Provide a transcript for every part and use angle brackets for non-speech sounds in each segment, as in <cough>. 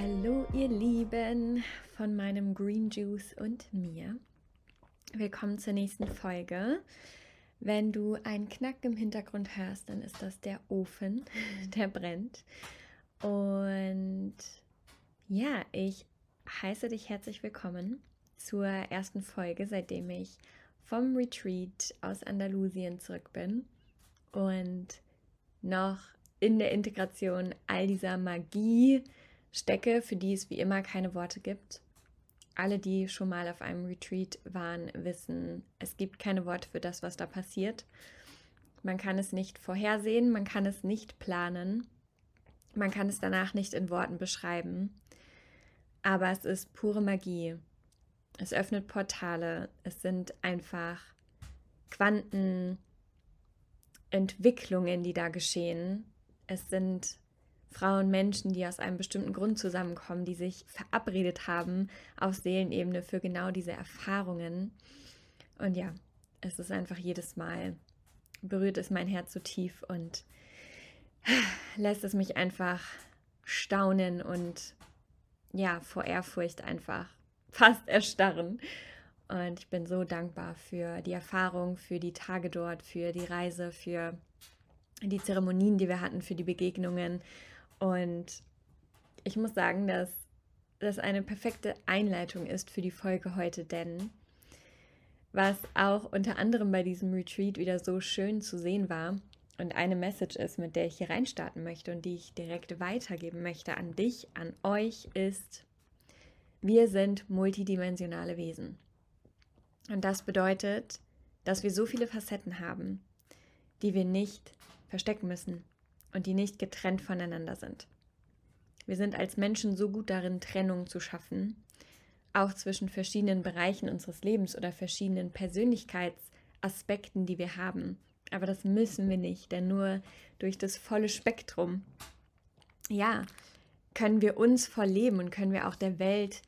Hallo ihr Lieben von meinem Green Juice und mir. Willkommen zur nächsten Folge. Wenn du einen Knack im Hintergrund hörst, dann ist das der Ofen, <laughs> der brennt. Und ja, ich heiße dich herzlich willkommen zur ersten Folge, seitdem ich vom Retreat aus Andalusien zurück bin und noch in der Integration all dieser Magie stecke, für die es wie immer keine Worte gibt. Alle, die schon mal auf einem Retreat waren, wissen, es gibt keine Worte für das, was da passiert. Man kann es nicht vorhersehen, man kann es nicht planen, man kann es danach nicht in Worten beschreiben. Aber es ist pure Magie. Es öffnet Portale. Es sind einfach Quantenentwicklungen, die da geschehen. Es sind Frauen, Menschen, die aus einem bestimmten Grund zusammenkommen, die sich verabredet haben auf Seelenebene für genau diese Erfahrungen. Und ja, es ist einfach jedes Mal, berührt es mein Herz so tief und <sighs> lässt es mich einfach staunen und ja, vor Ehrfurcht einfach <laughs> fast erstarren. Und ich bin so dankbar für die Erfahrung, für die Tage dort, für die Reise, für die Zeremonien, die wir hatten, für die Begegnungen und ich muss sagen, dass das eine perfekte Einleitung ist für die Folge heute, denn was auch unter anderem bei diesem Retreat wieder so schön zu sehen war und eine Message ist, mit der ich hier reinstarten möchte und die ich direkt weitergeben möchte an dich, an euch, ist, wir sind multidimensionale Wesen. Und das bedeutet, dass wir so viele Facetten haben, die wir nicht verstecken müssen, und die nicht getrennt voneinander sind. Wir sind als Menschen so gut darin, Trennung zu schaffen, auch zwischen verschiedenen Bereichen unseres Lebens oder verschiedenen Persönlichkeitsaspekten, die wir haben. Aber das müssen wir nicht, denn nur durch das volle Spektrum, ja, können wir uns voll leben und können wir auch der Welt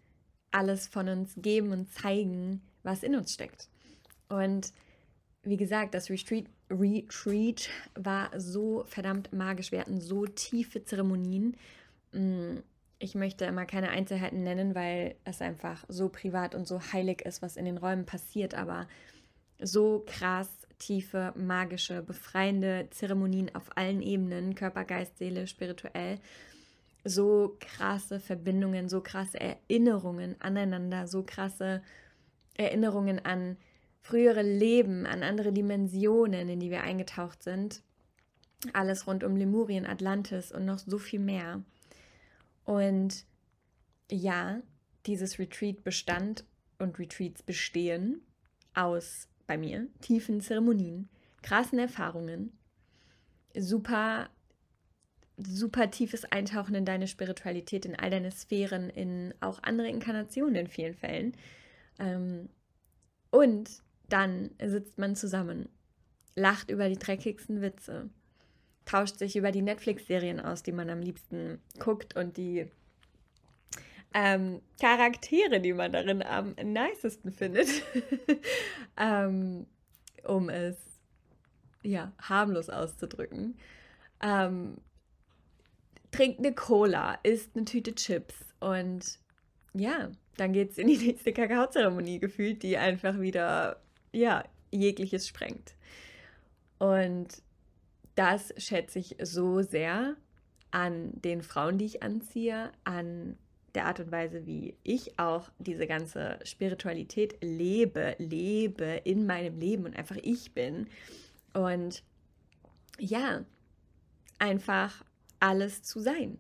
alles von uns geben und zeigen, was in uns steckt. Und wie gesagt, das Retreat, Retreat war so verdammt magisch. Wir hatten so tiefe Zeremonien. Mm, ich möchte immer keine Einzelheiten nennen, weil es einfach so privat und so heilig ist, was in den Räumen passiert. Aber so krass tiefe, magische, befreiende Zeremonien auf allen Ebenen, Körper, Geist, Seele, spirituell. So krasse Verbindungen, so krasse Erinnerungen aneinander, so krasse Erinnerungen an frühere Leben, an andere Dimensionen, in die wir eingetaucht sind. Alles rund um Lemurien, Atlantis und noch so viel mehr. Und ja, dieses Retreat bestand und Retreats bestehen aus, bei mir, tiefen Zeremonien, krassen Erfahrungen, super, super tiefes Eintauchen in deine Spiritualität, in all deine Sphären, in auch andere Inkarnationen in vielen Fällen. Ähm, und dann sitzt man zusammen, lacht über die dreckigsten Witze, tauscht sich über die Netflix-Serien aus, die man am liebsten guckt und die ähm, Charaktere, die man darin am nicesten findet, <laughs> ähm, um es ja harmlos auszudrücken. Ähm, trinkt eine Cola, isst eine Tüte Chips und ja, dann geht es in die nächste Kakaozeremonie gefühlt, die einfach wieder ja, jegliches sprengt. Und das schätze ich so sehr an den Frauen, die ich anziehe, an der Art und Weise, wie ich auch diese ganze Spiritualität lebe, lebe in meinem Leben und einfach ich bin. Und ja, einfach alles zu sein.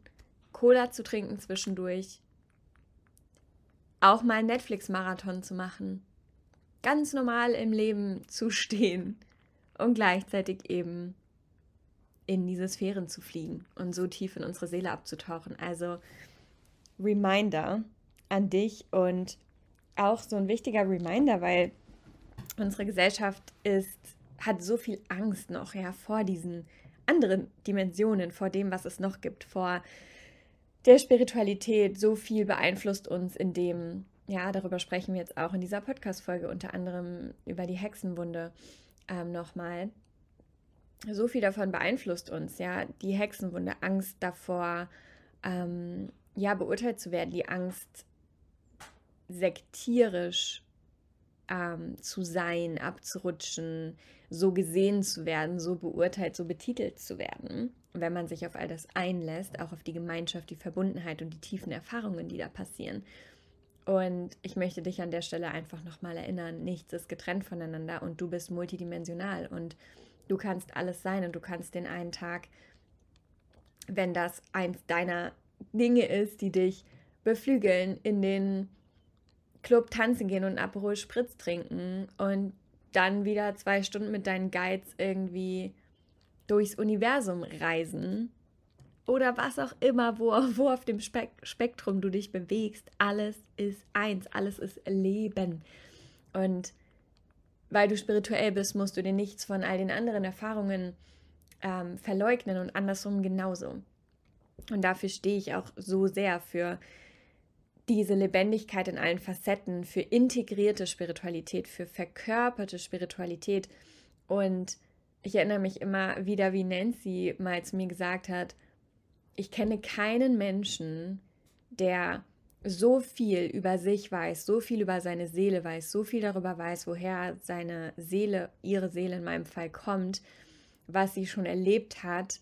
Cola zu trinken zwischendurch, auch mal Netflix-Marathon zu machen, ganz normal im Leben zu stehen und gleichzeitig eben in diese Sphären zu fliegen und so tief in unsere Seele abzutauchen. Also Reminder an dich und auch so ein wichtiger Reminder, weil unsere Gesellschaft ist, hat so viel Angst noch ja, vor diesen anderen Dimensionen, vor dem, was es noch gibt, vor der Spiritualität. So viel beeinflusst uns in dem, ja, darüber sprechen wir jetzt auch in dieser Podcast-Folge, unter anderem über die Hexenwunde ähm, nochmal. So viel davon beeinflusst uns, ja, die Hexenwunde, Angst davor, ähm, ja, beurteilt zu werden, die Angst, sektierisch ähm, zu sein, abzurutschen, so gesehen zu werden, so beurteilt, so betitelt zu werden. wenn man sich auf all das einlässt, auch auf die Gemeinschaft, die Verbundenheit und die tiefen Erfahrungen, die da passieren. Und ich möchte dich an der Stelle einfach nochmal erinnern, nichts ist getrennt voneinander und du bist multidimensional und du kannst alles sein und du kannst den einen Tag, wenn das eins deiner Dinge ist, die dich beflügeln, in den Club tanzen gehen und Aperol Spritz trinken und dann wieder zwei Stunden mit deinen Guides irgendwie durchs Universum reisen oder was auch immer, wo, wo auf dem Spek Spektrum du dich bewegst. Alles ist eins, alles ist Leben. Und weil du spirituell bist, musst du dir nichts von all den anderen Erfahrungen ähm, verleugnen und andersrum genauso. Und dafür stehe ich auch so sehr für diese Lebendigkeit in allen Facetten, für integrierte Spiritualität, für verkörperte Spiritualität. Und ich erinnere mich immer wieder, wie Nancy mal zu mir gesagt hat, ich kenne keinen Menschen, der so viel über sich weiß, so viel über seine Seele weiß, so viel darüber weiß, woher seine Seele, ihre Seele in meinem Fall kommt, was sie schon erlebt hat,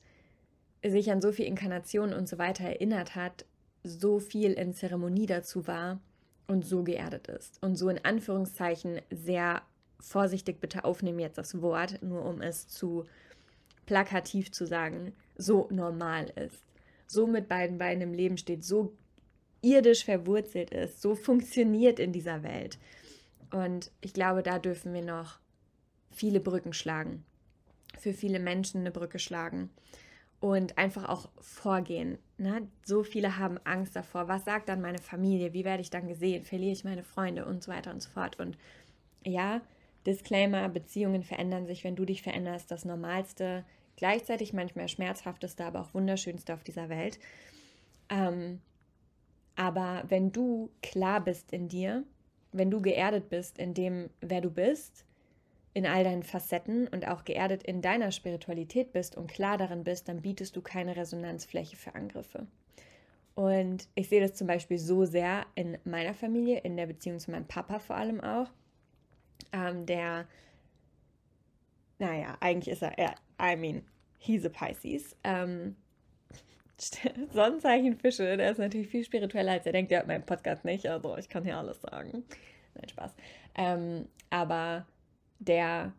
sich an so viel Inkarnationen und so weiter erinnert hat, so viel in Zeremonie dazu war und so geerdet ist. Und so in Anführungszeichen sehr vorsichtig bitte aufnehmen jetzt das Wort, nur um es zu plakativ zu sagen, so normal ist, so mit beiden Beinen im Leben steht, so irdisch verwurzelt ist, so funktioniert in dieser Welt. Und ich glaube, da dürfen wir noch viele Brücken schlagen, für viele Menschen eine Brücke schlagen und einfach auch vorgehen. Ne? So viele haben Angst davor. Was sagt dann meine Familie? Wie werde ich dann gesehen? Verliere ich meine Freunde und so weiter und so fort. Und ja, Disclaimer, Beziehungen verändern sich, wenn du dich veränderst. Das Normalste, gleichzeitig manchmal schmerzhafteste, aber auch wunderschönste auf dieser Welt. Ähm, aber wenn du klar bist in dir, wenn du geerdet bist in dem, wer du bist, in all deinen Facetten und auch geerdet in deiner Spiritualität bist und klar darin bist, dann bietest du keine Resonanzfläche für Angriffe. Und ich sehe das zum Beispiel so sehr in meiner Familie, in der Beziehung zu meinem Papa vor allem auch, ähm, der, naja, eigentlich ist er, er, I mean, he's a Pisces. Ähm, <laughs> Sonnenzeichen Fische, der ist natürlich viel spiritueller, als er denkt, der hat meinen Podcast nicht, also ich kann hier alles sagen. Nein, Spaß. Ähm, aber der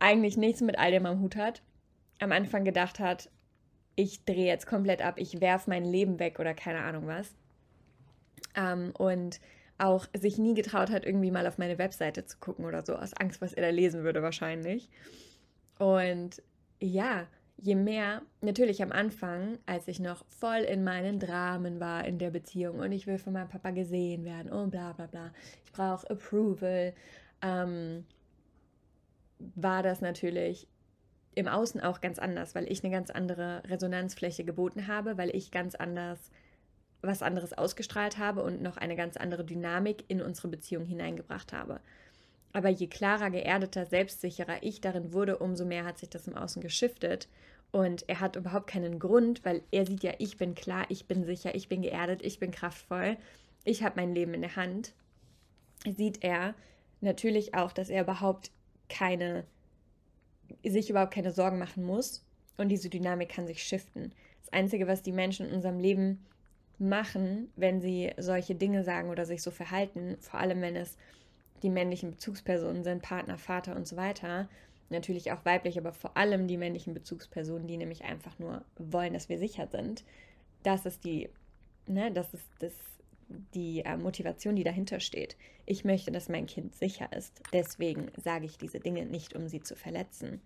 eigentlich nichts mit all dem am Hut hat, am Anfang gedacht hat, ich drehe jetzt komplett ab, ich werfe mein Leben weg oder keine Ahnung was. Ähm, und auch sich nie getraut hat, irgendwie mal auf meine Webseite zu gucken oder so, aus Angst, was er da lesen würde wahrscheinlich. Und ja, je mehr, natürlich am Anfang, als ich noch voll in meinen Dramen war in der Beziehung und ich will von meinem Papa gesehen werden und bla bla bla, ich brauche Approval, ähm, war das natürlich im Außen auch ganz anders, weil ich eine ganz andere Resonanzfläche geboten habe, weil ich ganz anders was anderes ausgestrahlt habe und noch eine ganz andere Dynamik in unsere Beziehung hineingebracht habe. Aber je klarer, geerdeter, selbstsicherer ich darin wurde, umso mehr hat sich das im Außen geschiftet. Und er hat überhaupt keinen Grund, weil er sieht ja, ich bin klar, ich bin sicher, ich bin geerdet, ich bin kraftvoll, ich habe mein Leben in der Hand. Sieht er natürlich auch, dass er überhaupt keine, sich überhaupt keine Sorgen machen muss. Und diese Dynamik kann sich shiften. Das Einzige, was die Menschen in unserem Leben machen, wenn sie solche Dinge sagen oder sich so verhalten, vor allem wenn es die männlichen Bezugspersonen sind, Partner, Vater und so weiter, natürlich auch weiblich, aber vor allem die männlichen Bezugspersonen, die nämlich einfach nur wollen, dass wir sicher sind. Das ist die, ne, das ist das die äh, Motivation, die dahinter steht. Ich möchte, dass mein Kind sicher ist. Deswegen sage ich diese Dinge nicht, um sie zu verletzen.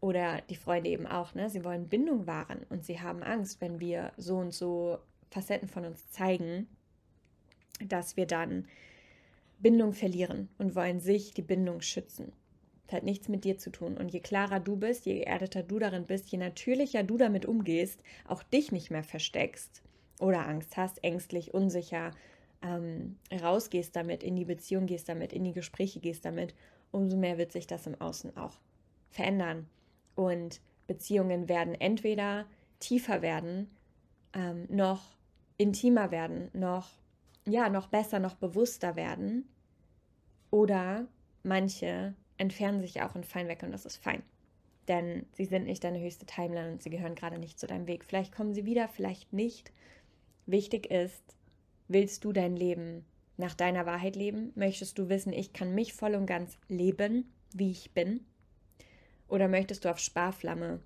Oder die Freunde eben auch, ne? Sie wollen Bindung wahren und sie haben Angst, wenn wir so und so Facetten von uns zeigen, dass wir dann Bindung verlieren und wollen sich die Bindung schützen. Das hat nichts mit dir zu tun. Und je klarer du bist, je geerdeter du darin bist, je natürlicher du damit umgehst, auch dich nicht mehr versteckst, oder Angst hast, ängstlich, unsicher, ähm, rausgehst damit, in die Beziehung gehst damit, in die Gespräche gehst damit, umso mehr wird sich das im Außen auch verändern. Und Beziehungen werden entweder tiefer werden, ähm, noch intimer werden, noch, ja, noch besser, noch bewusster werden. Oder manche entfernen sich auch und fallen weg und das ist fein. Denn sie sind nicht deine höchste Timeline und sie gehören gerade nicht zu deinem Weg. Vielleicht kommen sie wieder, vielleicht nicht. Wichtig ist, willst du dein Leben nach deiner Wahrheit leben? Möchtest du wissen, ich kann mich voll und ganz leben, wie ich bin? Oder möchtest du auf Sparflamme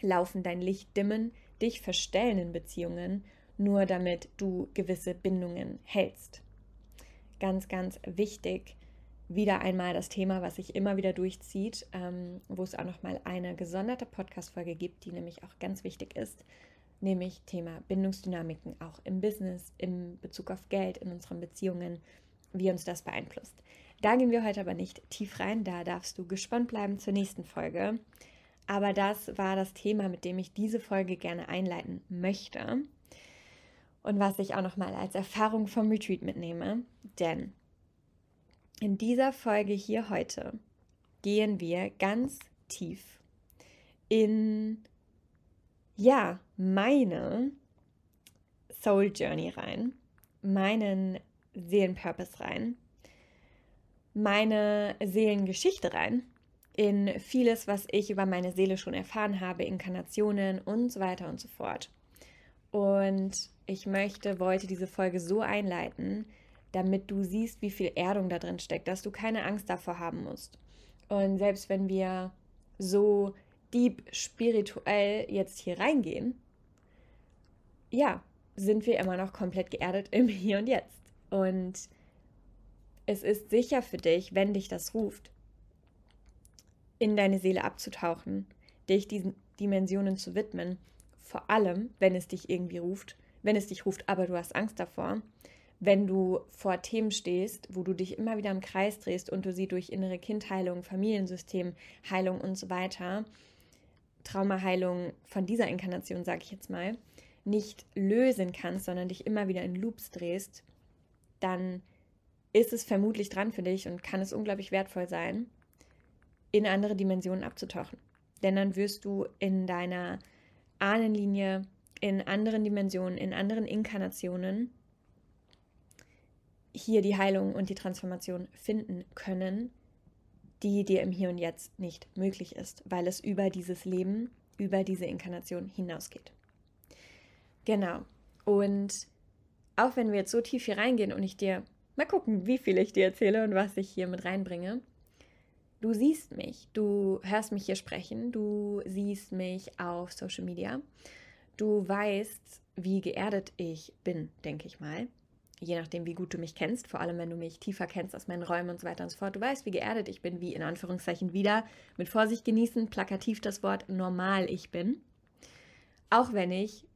laufen, dein Licht dimmen, dich verstellen in Beziehungen, nur damit du gewisse Bindungen hältst? Ganz, ganz wichtig, wieder einmal das Thema, was sich immer wieder durchzieht, ähm, wo es auch nochmal eine gesonderte Podcast-Folge gibt, die nämlich auch ganz wichtig ist, nämlich Thema Bindungsdynamiken auch im Business, im Bezug auf Geld, in unseren Beziehungen, wie uns das beeinflusst. Da gehen wir heute aber nicht tief rein, da darfst du gespannt bleiben zur nächsten Folge. Aber das war das Thema, mit dem ich diese Folge gerne einleiten möchte und was ich auch nochmal als Erfahrung vom Retreat mitnehme. Denn in dieser Folge hier heute gehen wir ganz tief in ja, meine Soul Journey rein, meinen Seelenpurpose rein, meine Seelengeschichte rein, in vieles, was ich über meine Seele schon erfahren habe, Inkarnationen und so weiter und so fort. Und ich möchte, wollte diese Folge so einleiten, damit du siehst, wie viel Erdung da drin steckt, dass du keine Angst davor haben musst. Und selbst wenn wir so deep spirituell jetzt hier reingehen, ja, sind wir immer noch komplett geerdet im Hier und Jetzt. Und es ist sicher für dich, wenn dich das ruft, in deine Seele abzutauchen, dich diesen Dimensionen zu widmen, vor allem, wenn es dich irgendwie ruft, wenn es dich ruft, aber du hast Angst davor, wenn du vor Themen stehst, wo du dich immer wieder im Kreis drehst und du sie durch innere Kindheilung, Familiensystemheilung und so weiter, Traumaheilung von dieser Inkarnation, sage ich jetzt mal, nicht lösen kannst, sondern dich immer wieder in Loops drehst, dann ist es vermutlich dran für dich und kann es unglaublich wertvoll sein, in andere Dimensionen abzutauchen. Denn dann wirst du in deiner Ahnenlinie, in anderen Dimensionen, in anderen Inkarnationen hier die Heilung und die Transformation finden können, die dir im Hier und Jetzt nicht möglich ist, weil es über dieses Leben, über diese Inkarnation hinausgeht. Genau. Und auch wenn wir jetzt so tief hier reingehen und ich dir mal gucken, wie viel ich dir erzähle und was ich hier mit reinbringe, du siehst mich, du hörst mich hier sprechen, du siehst mich auf Social Media, du weißt, wie geerdet ich bin, denke ich mal je nachdem, wie gut du mich kennst, vor allem wenn du mich tiefer kennst aus meinen Räumen und so weiter und so fort, du weißt, wie geerdet ich bin, wie in Anführungszeichen wieder mit Vorsicht genießen, plakativ das Wort normal ich bin. Auch wenn ich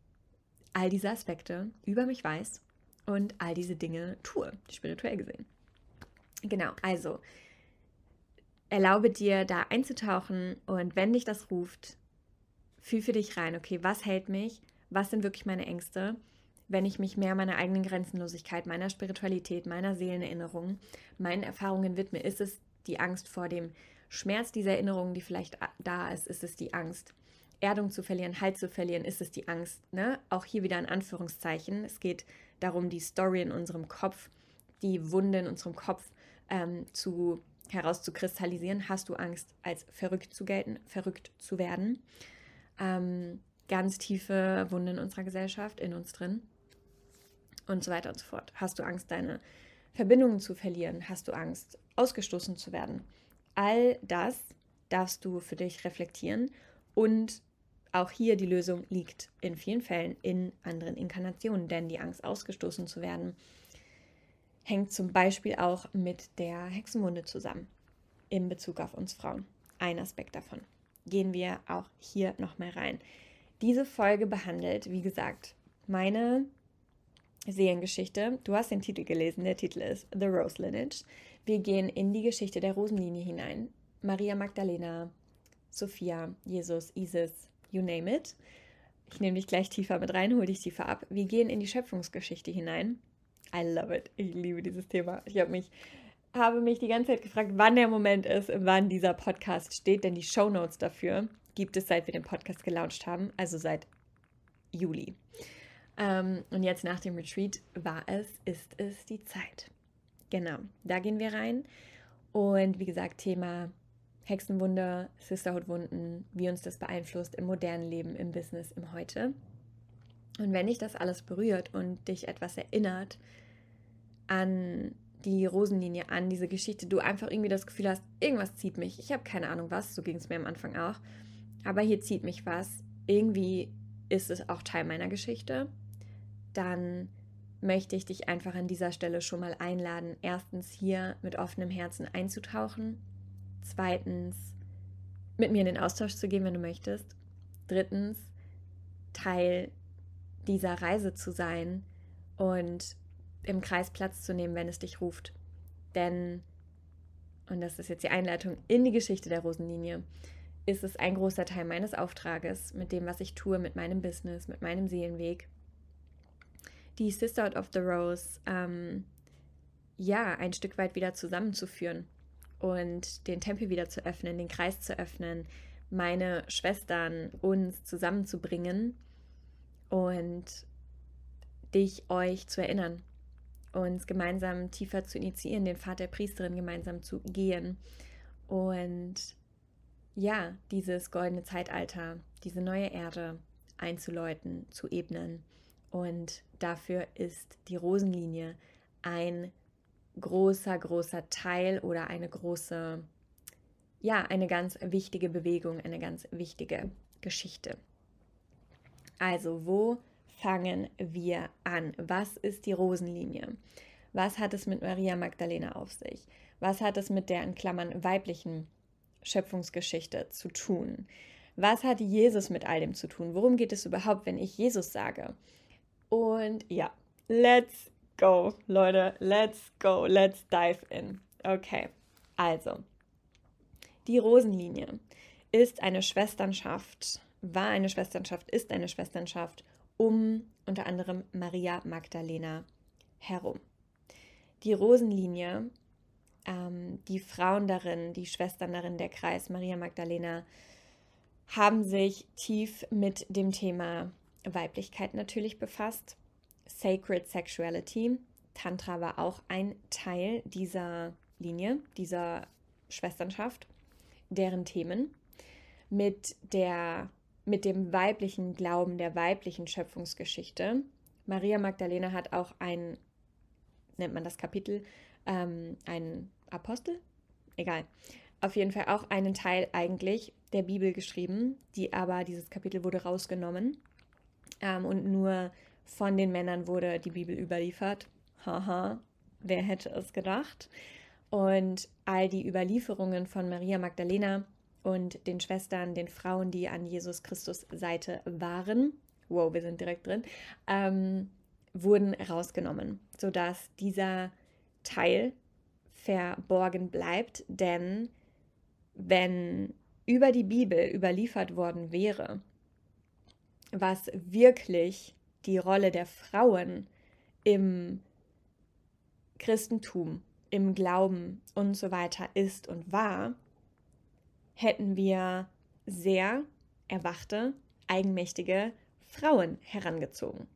all diese Aspekte über mich weiß und all diese Dinge tue, spirituell gesehen. Genau, also erlaube dir da einzutauchen und wenn dich das ruft, fühl für dich rein, okay, was hält mich, was sind wirklich meine Ängste wenn ich mich mehr meiner eigenen Grenzenlosigkeit, meiner Spiritualität, meiner Seelenerinnerung, meinen Erfahrungen widme? Ist es die Angst vor dem Schmerz dieser Erinnerungen, die vielleicht da ist? Ist es die Angst, Erdung zu verlieren, Halt zu verlieren? Ist es die Angst? Ne? Auch hier wieder in Anführungszeichen. Es geht darum, die Story in unserem Kopf, die Wunde in unserem Kopf ähm, zu herauszukristallisieren. Hast du Angst, als verrückt zu gelten, verrückt zu werden? Ähm, ganz tiefe Wunde in unserer Gesellschaft, in uns drin und so weiter und so fort. Hast du Angst, deine Verbindungen zu verlieren? Hast du Angst, ausgestoßen zu werden? All das darfst du für dich reflektieren und auch hier die Lösung liegt in vielen Fällen in anderen Inkarnationen, denn die Angst, ausgestoßen zu werden, hängt zum Beispiel auch mit der Hexenwunde zusammen in Bezug auf uns Frauen. Ein Aspekt davon. Gehen wir auch hier nochmal rein. Diese Folge behandelt, wie gesagt, meine Seelengeschichte. Du hast den Titel gelesen. Der Titel ist The Rose Lineage. Wir gehen in die Geschichte der Rosenlinie hinein. Maria Magdalena, Sophia, Jesus, Isis, you name it. Ich nehme dich gleich tiefer mit rein, hole dich tiefer ab. Wir gehen in die Schöpfungsgeschichte hinein. I love it. Ich liebe dieses Thema. Ich habe mich, habe mich die ganze Zeit gefragt, wann der Moment ist, wann dieser Podcast steht, denn die Show Notes dafür gibt es, seit wir den Podcast gelauncht haben, also seit Juli. Ähm, und jetzt nach dem Retreat war es, ist es die Zeit. Genau, da gehen wir rein. Und wie gesagt, Thema Hexenwunder, Sisterhood-Wunden, wie uns das beeinflusst im modernen Leben, im Business, im Heute. Und wenn dich das alles berührt und dich etwas erinnert an die Rosenlinie, an diese Geschichte, du einfach irgendwie das Gefühl hast, irgendwas zieht mich. Ich habe keine Ahnung was, so ging es mir am Anfang auch. Aber hier zieht mich was. Irgendwie ist es auch Teil meiner Geschichte. Dann möchte ich dich einfach an dieser Stelle schon mal einladen, erstens hier mit offenem Herzen einzutauchen, zweitens mit mir in den Austausch zu gehen, wenn du möchtest, drittens Teil dieser Reise zu sein und im Kreis Platz zu nehmen, wenn es dich ruft. Denn, und das ist jetzt die Einleitung in die Geschichte der Rosenlinie, ist es ein großer Teil meines Auftrages mit dem, was ich tue, mit meinem Business, mit meinem Seelenweg, die Sisterhood of the Rose ähm, ja ein Stück weit wieder zusammenzuführen und den Tempel wieder zu öffnen, den Kreis zu öffnen, meine Schwestern uns zusammenzubringen und dich euch zu erinnern, uns gemeinsam tiefer zu initiieren, den Pfad der Priesterin gemeinsam zu gehen und ja, dieses goldene Zeitalter, diese neue Erde einzuläuten, zu ebnen. Und dafür ist die Rosenlinie ein großer, großer Teil oder eine große, ja, eine ganz wichtige Bewegung, eine ganz wichtige Geschichte. Also, wo fangen wir an? Was ist die Rosenlinie? Was hat es mit Maria Magdalena auf sich? Was hat es mit der in Klammern weiblichen Schöpfungsgeschichte zu tun? Was hat Jesus mit all dem zu tun? Worum geht es überhaupt, wenn ich Jesus sage? Und ja, let's go, Leute, let's go, let's dive in. Okay, also, die Rosenlinie ist eine Schwesternschaft, war eine Schwesternschaft, ist eine Schwesternschaft um unter anderem Maria Magdalena herum. Die Rosenlinie ähm, die Frauen darin, die Schwestern darin, der Kreis Maria Magdalena, haben sich tief mit dem Thema Weiblichkeit natürlich befasst. Sacred Sexuality. Tantra war auch ein Teil dieser Linie, dieser Schwesternschaft, deren Themen mit der mit dem weiblichen Glauben, der weiblichen Schöpfungsgeschichte. Maria Magdalena hat auch ein, nennt man das Kapitel, ähm, ein Apostel? Egal. Auf jeden Fall auch einen Teil eigentlich der Bibel geschrieben, die aber dieses Kapitel wurde rausgenommen ähm, und nur von den Männern wurde die Bibel überliefert. Haha, wer hätte es gedacht? Und all die Überlieferungen von Maria Magdalena und den Schwestern, den Frauen, die an Jesus Christus Seite waren, wow, wir sind direkt drin, ähm, wurden rausgenommen, sodass dieser Teil verborgen bleibt, denn wenn über die Bibel überliefert worden wäre, was wirklich die Rolle der Frauen im Christentum, im Glauben und so weiter ist und war, hätten wir sehr erwachte, eigenmächtige Frauen herangezogen.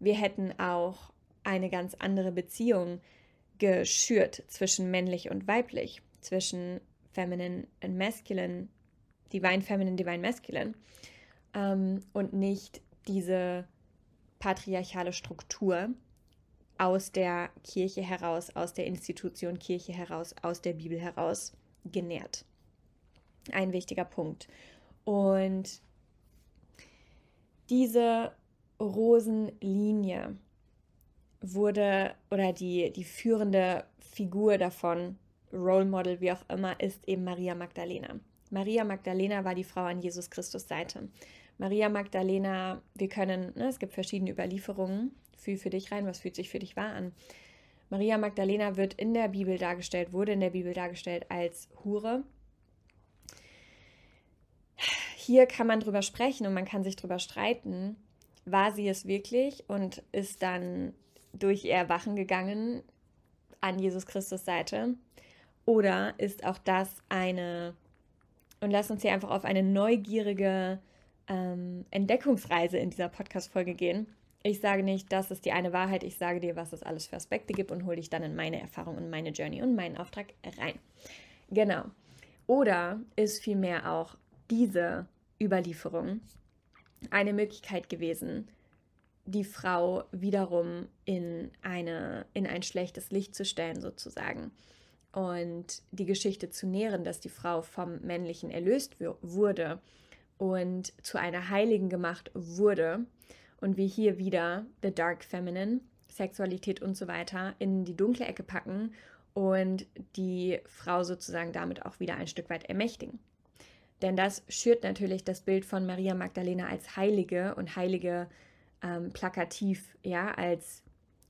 Wir hätten auch eine ganz andere Beziehung geschürt zwischen männlich und weiblich, zwischen feminine und masculine, divine feminine, divine masculine ähm, und nicht diese patriarchale Struktur aus der Kirche heraus, aus der Institution Kirche heraus, aus der Bibel heraus genährt. Ein wichtiger Punkt. Und diese Rosenlinie wurde oder die, die führende Figur davon, Role Model, wie auch immer, ist eben Maria Magdalena. Maria Magdalena war die Frau an Jesus Christus Seite. Maria Magdalena, wir können, ne, es gibt verschiedene Überlieferungen, fühl für dich rein, was fühlt sich für dich wahr an. Maria Magdalena wird in der Bibel dargestellt, wurde in der Bibel dargestellt als Hure. Hier kann man drüber sprechen und man kann sich drüber streiten, war sie es wirklich und ist dann durch ihr Erwachen gegangen an Jesus Christus Seite? Oder ist auch das eine, und lass uns hier einfach auf eine neugierige ähm, Entdeckungsreise in dieser Podcast-Folge gehen, Ich sage nicht, das ist die eine Wahrheit, ich sage dir, was es alles für Aspekte gibt und hole dich dann in meine Erfahrung und meine Journey und meinen Auftrag rein. Genau. Oder ist vielmehr auch diese Überlieferung eine Möglichkeit gewesen, die Frau wiederum in, eine, in ein schlechtes Licht zu stellen, sozusagen. Und die Geschichte zu nähren, dass die Frau vom Männlichen erlöst wurde und zu einer Heiligen gemacht wurde. Und wir hier wieder The Dark Feminine, Sexualität und so weiter in die dunkle Ecke packen und die Frau sozusagen damit auch wieder ein Stück weit ermächtigen. Denn das schürt natürlich das Bild von Maria Magdalena als Heilige und Heilige ähm, plakativ, ja, als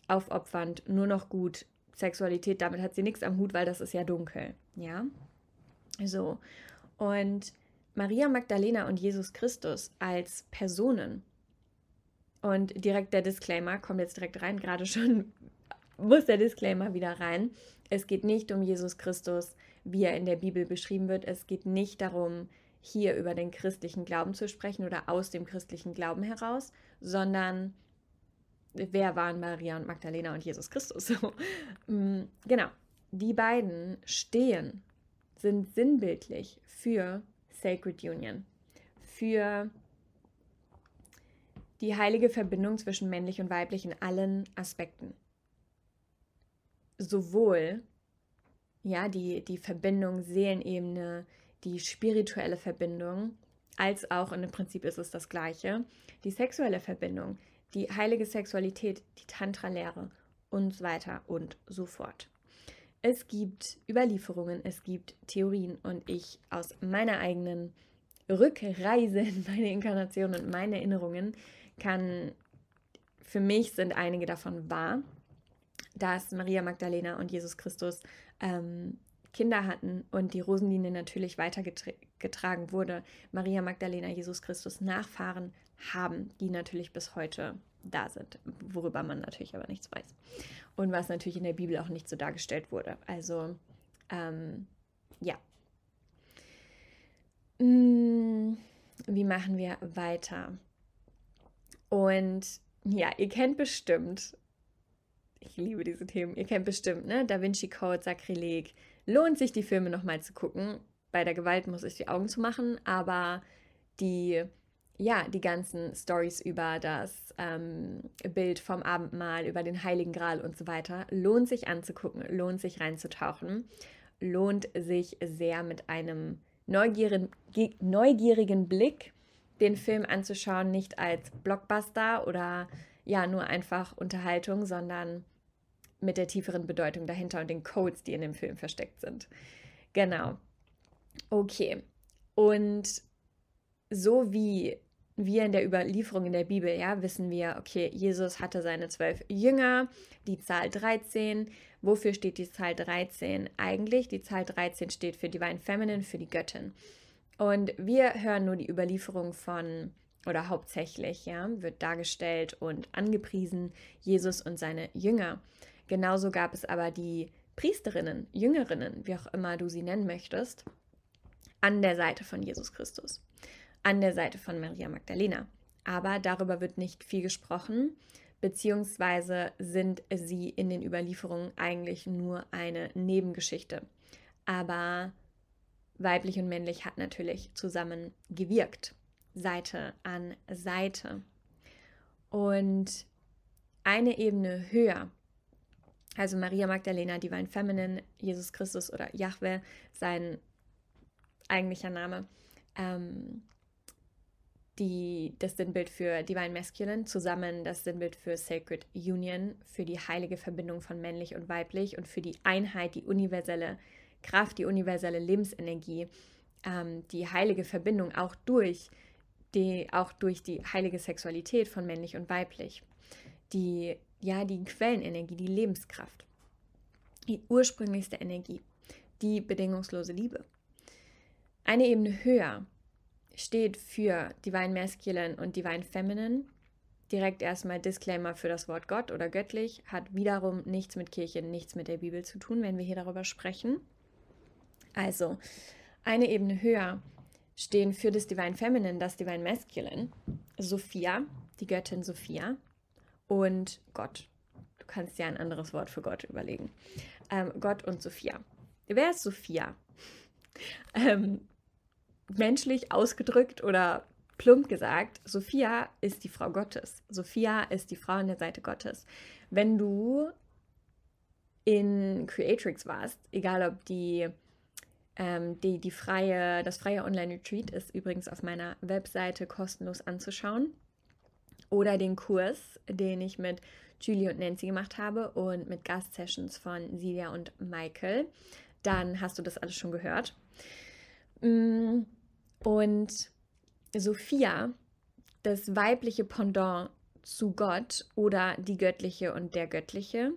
aufopfernd, nur noch gut. Sexualität, damit hat sie nichts am Hut, weil das ist ja dunkel, ja. So. Und Maria Magdalena und Jesus Christus als Personen. Und direkt der Disclaimer kommt jetzt direkt rein, gerade schon <laughs> muss der Disclaimer wieder rein. Es geht nicht um Jesus Christus, wie er in der Bibel beschrieben wird. Es geht nicht darum, hier über den christlichen Glauben zu sprechen oder aus dem christlichen Glauben heraus, sondern wer waren Maria und Magdalena und Jesus Christus? <laughs> Mm, genau, die beiden stehen, sind sinnbildlich für Sacred Union, für die heilige Verbindung zwischen männlich und weiblich in allen Aspekten. Sowohl ja, die, die Verbindung Seelenebene, die spirituelle Verbindung, als auch, und im Prinzip ist es das gleiche, die sexuelle Verbindung, die heilige Sexualität, die Tantra-Lehre und so weiter und so fort. Es gibt Überlieferungen, es gibt Theorien und ich aus meiner eigenen Rückreise in meine Inkarnation und meine Erinnerungen kann, für mich sind einige davon wahr, dass Maria Magdalena und Jesus Christus ähm, Kinder hatten und die Rosenlinie natürlich weitergetragen wurde, Maria Magdalena, Jesus Christus Nachfahren haben, die natürlich bis heute da sind, worüber man natürlich aber nichts weiß. Und was natürlich in der Bibel auch nicht so dargestellt wurde. Also, ähm, ja. Hm, wie machen wir weiter? Und ja, ihr kennt bestimmt, ich liebe diese Themen, ihr kennt bestimmt, ne? Da Vinci Code, Sakrileg, lohnt sich die Filme nochmal zu gucken. Bei der Gewalt muss ich die Augen zu machen, aber die, ja, die ganzen Stories über das ähm, Bild vom Abendmahl, über den Heiligen Gral und so weiter, lohnt sich anzugucken, lohnt sich reinzutauchen, lohnt sich sehr mit einem neugierigen, neugierigen Blick den Film anzuschauen, nicht als Blockbuster oder ja, nur einfach Unterhaltung, sondern mit der tieferen Bedeutung dahinter und den Codes, die in dem Film versteckt sind. Genau. Okay. Und so wie wir in der Überlieferung in der Bibel, ja, wissen wir, okay, Jesus hatte seine zwölf Jünger, die Zahl 13. Wofür steht die Zahl 13? Eigentlich, die Zahl 13 steht für Divine Feminine, für die Göttin. Und wir hören nur die Überlieferung von, oder hauptsächlich, ja, wird dargestellt und angepriesen, Jesus und seine Jünger. Genauso gab es aber die Priesterinnen, Jüngerinnen, wie auch immer du sie nennen möchtest, an der Seite von Jesus Christus, an der Seite von Maria Magdalena. Aber darüber wird nicht viel gesprochen, beziehungsweise sind sie in den Überlieferungen eigentlich nur eine Nebengeschichte. Aber weiblich und männlich hat natürlich zusammen gewirkt, Seite an Seite. Und eine Ebene höher also Maria Magdalena, Divine Feminine, Jesus Christus oder Yahweh, sein eigentlicher Name. Ähm, die, das Sinnbild für Divine Masculine, zusammen das Sinnbild für Sacred Union, für die heilige Verbindung von männlich und weiblich und für die Einheit, die universelle Kraft, die universelle Lebensenergie, ähm, die heilige Verbindung auch durch die, auch durch die heilige Sexualität von männlich und weiblich, die ja, die Quellenenergie, die Lebenskraft, die ursprünglichste Energie, die bedingungslose Liebe. Eine Ebene höher steht für Divine Masculine und Divine Feminine. Direkt erstmal Disclaimer für das Wort Gott oder göttlich, hat wiederum nichts mit Kirche, nichts mit der Bibel zu tun, wenn wir hier darüber sprechen. Also, eine Ebene höher stehen für das Divine Feminine, das Divine Masculine, Sophia, die Göttin Sophia, und Gott. Du kannst dir ein anderes Wort für Gott überlegen. Ähm, Gott und Sophia. Wer ist Sophia? Ähm, menschlich ausgedrückt oder plump gesagt, Sophia ist die Frau Gottes. Sophia ist die Frau an der Seite Gottes. Wenn du in Creatrix warst, egal ob die, ähm, die, die freie, das freie Online-Retreat ist übrigens auf meiner Webseite kostenlos anzuschauen, oder den Kurs, den ich mit Julie und Nancy gemacht habe und mit Gast-Sessions von Silja und Michael, dann hast du das alles schon gehört. Mm, und Sophia, das weibliche Pendant zu Gott oder die göttliche und der göttliche,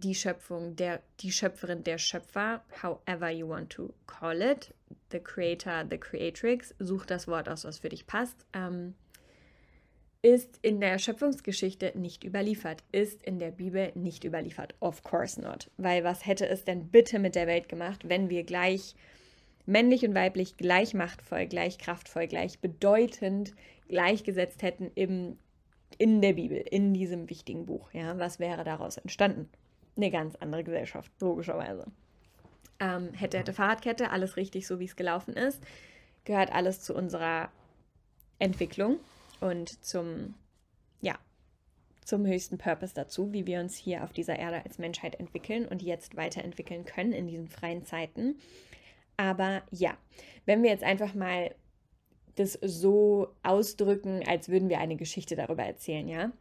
die Schöpfung, der, die Schöpferin, der Schöpfer, however you want to call it, the creator, the creatrix, such das Wort aus, was für dich passt, ähm, ist in der Schöpfungsgeschichte nicht überliefert, ist in der Bibel nicht überliefert. Of course not. Weil was hätte es denn bitte mit der Welt gemacht, wenn wir gleich männlich und weiblich gleich machtvoll, gleich kraftvoll, gleich bedeutend gleichgesetzt hätten im, in der Bibel, in diesem wichtigen Buch? Ja, was wäre daraus entstanden? Eine ganz andere Gesellschaft, logischerweise. Ähm, hätte, hätte, Fahrradkette, alles richtig so, wie es gelaufen ist. Gehört alles zu unserer Entwicklung und zum, ja, zum höchsten Purpose dazu, wie wir uns hier auf dieser Erde als Menschheit entwickeln und jetzt weiterentwickeln können in diesen freien Zeiten. Aber ja, wenn wir jetzt einfach mal das so ausdrücken, als würden wir eine Geschichte darüber erzählen, ja.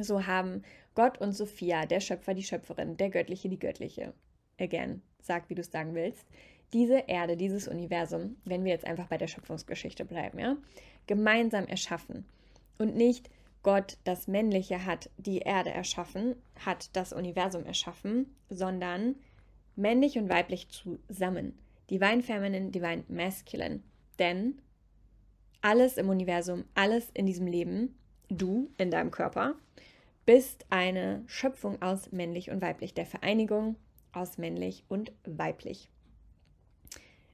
So haben Gott und Sophia, der Schöpfer, die Schöpferin, der Göttliche, die Göttliche. Again, sag, wie du es sagen willst. Diese Erde, dieses Universum, wenn wir jetzt einfach bei der Schöpfungsgeschichte bleiben, ja, gemeinsam erschaffen. Und nicht Gott, das Männliche, hat die Erde erschaffen, hat das Universum erschaffen, sondern männlich und weiblich zusammen. Divine Feminine, Divine Masculine. Denn alles im Universum, alles in diesem Leben, du in deinem Körper, bist eine Schöpfung aus männlich und weiblich, der Vereinigung aus männlich und weiblich.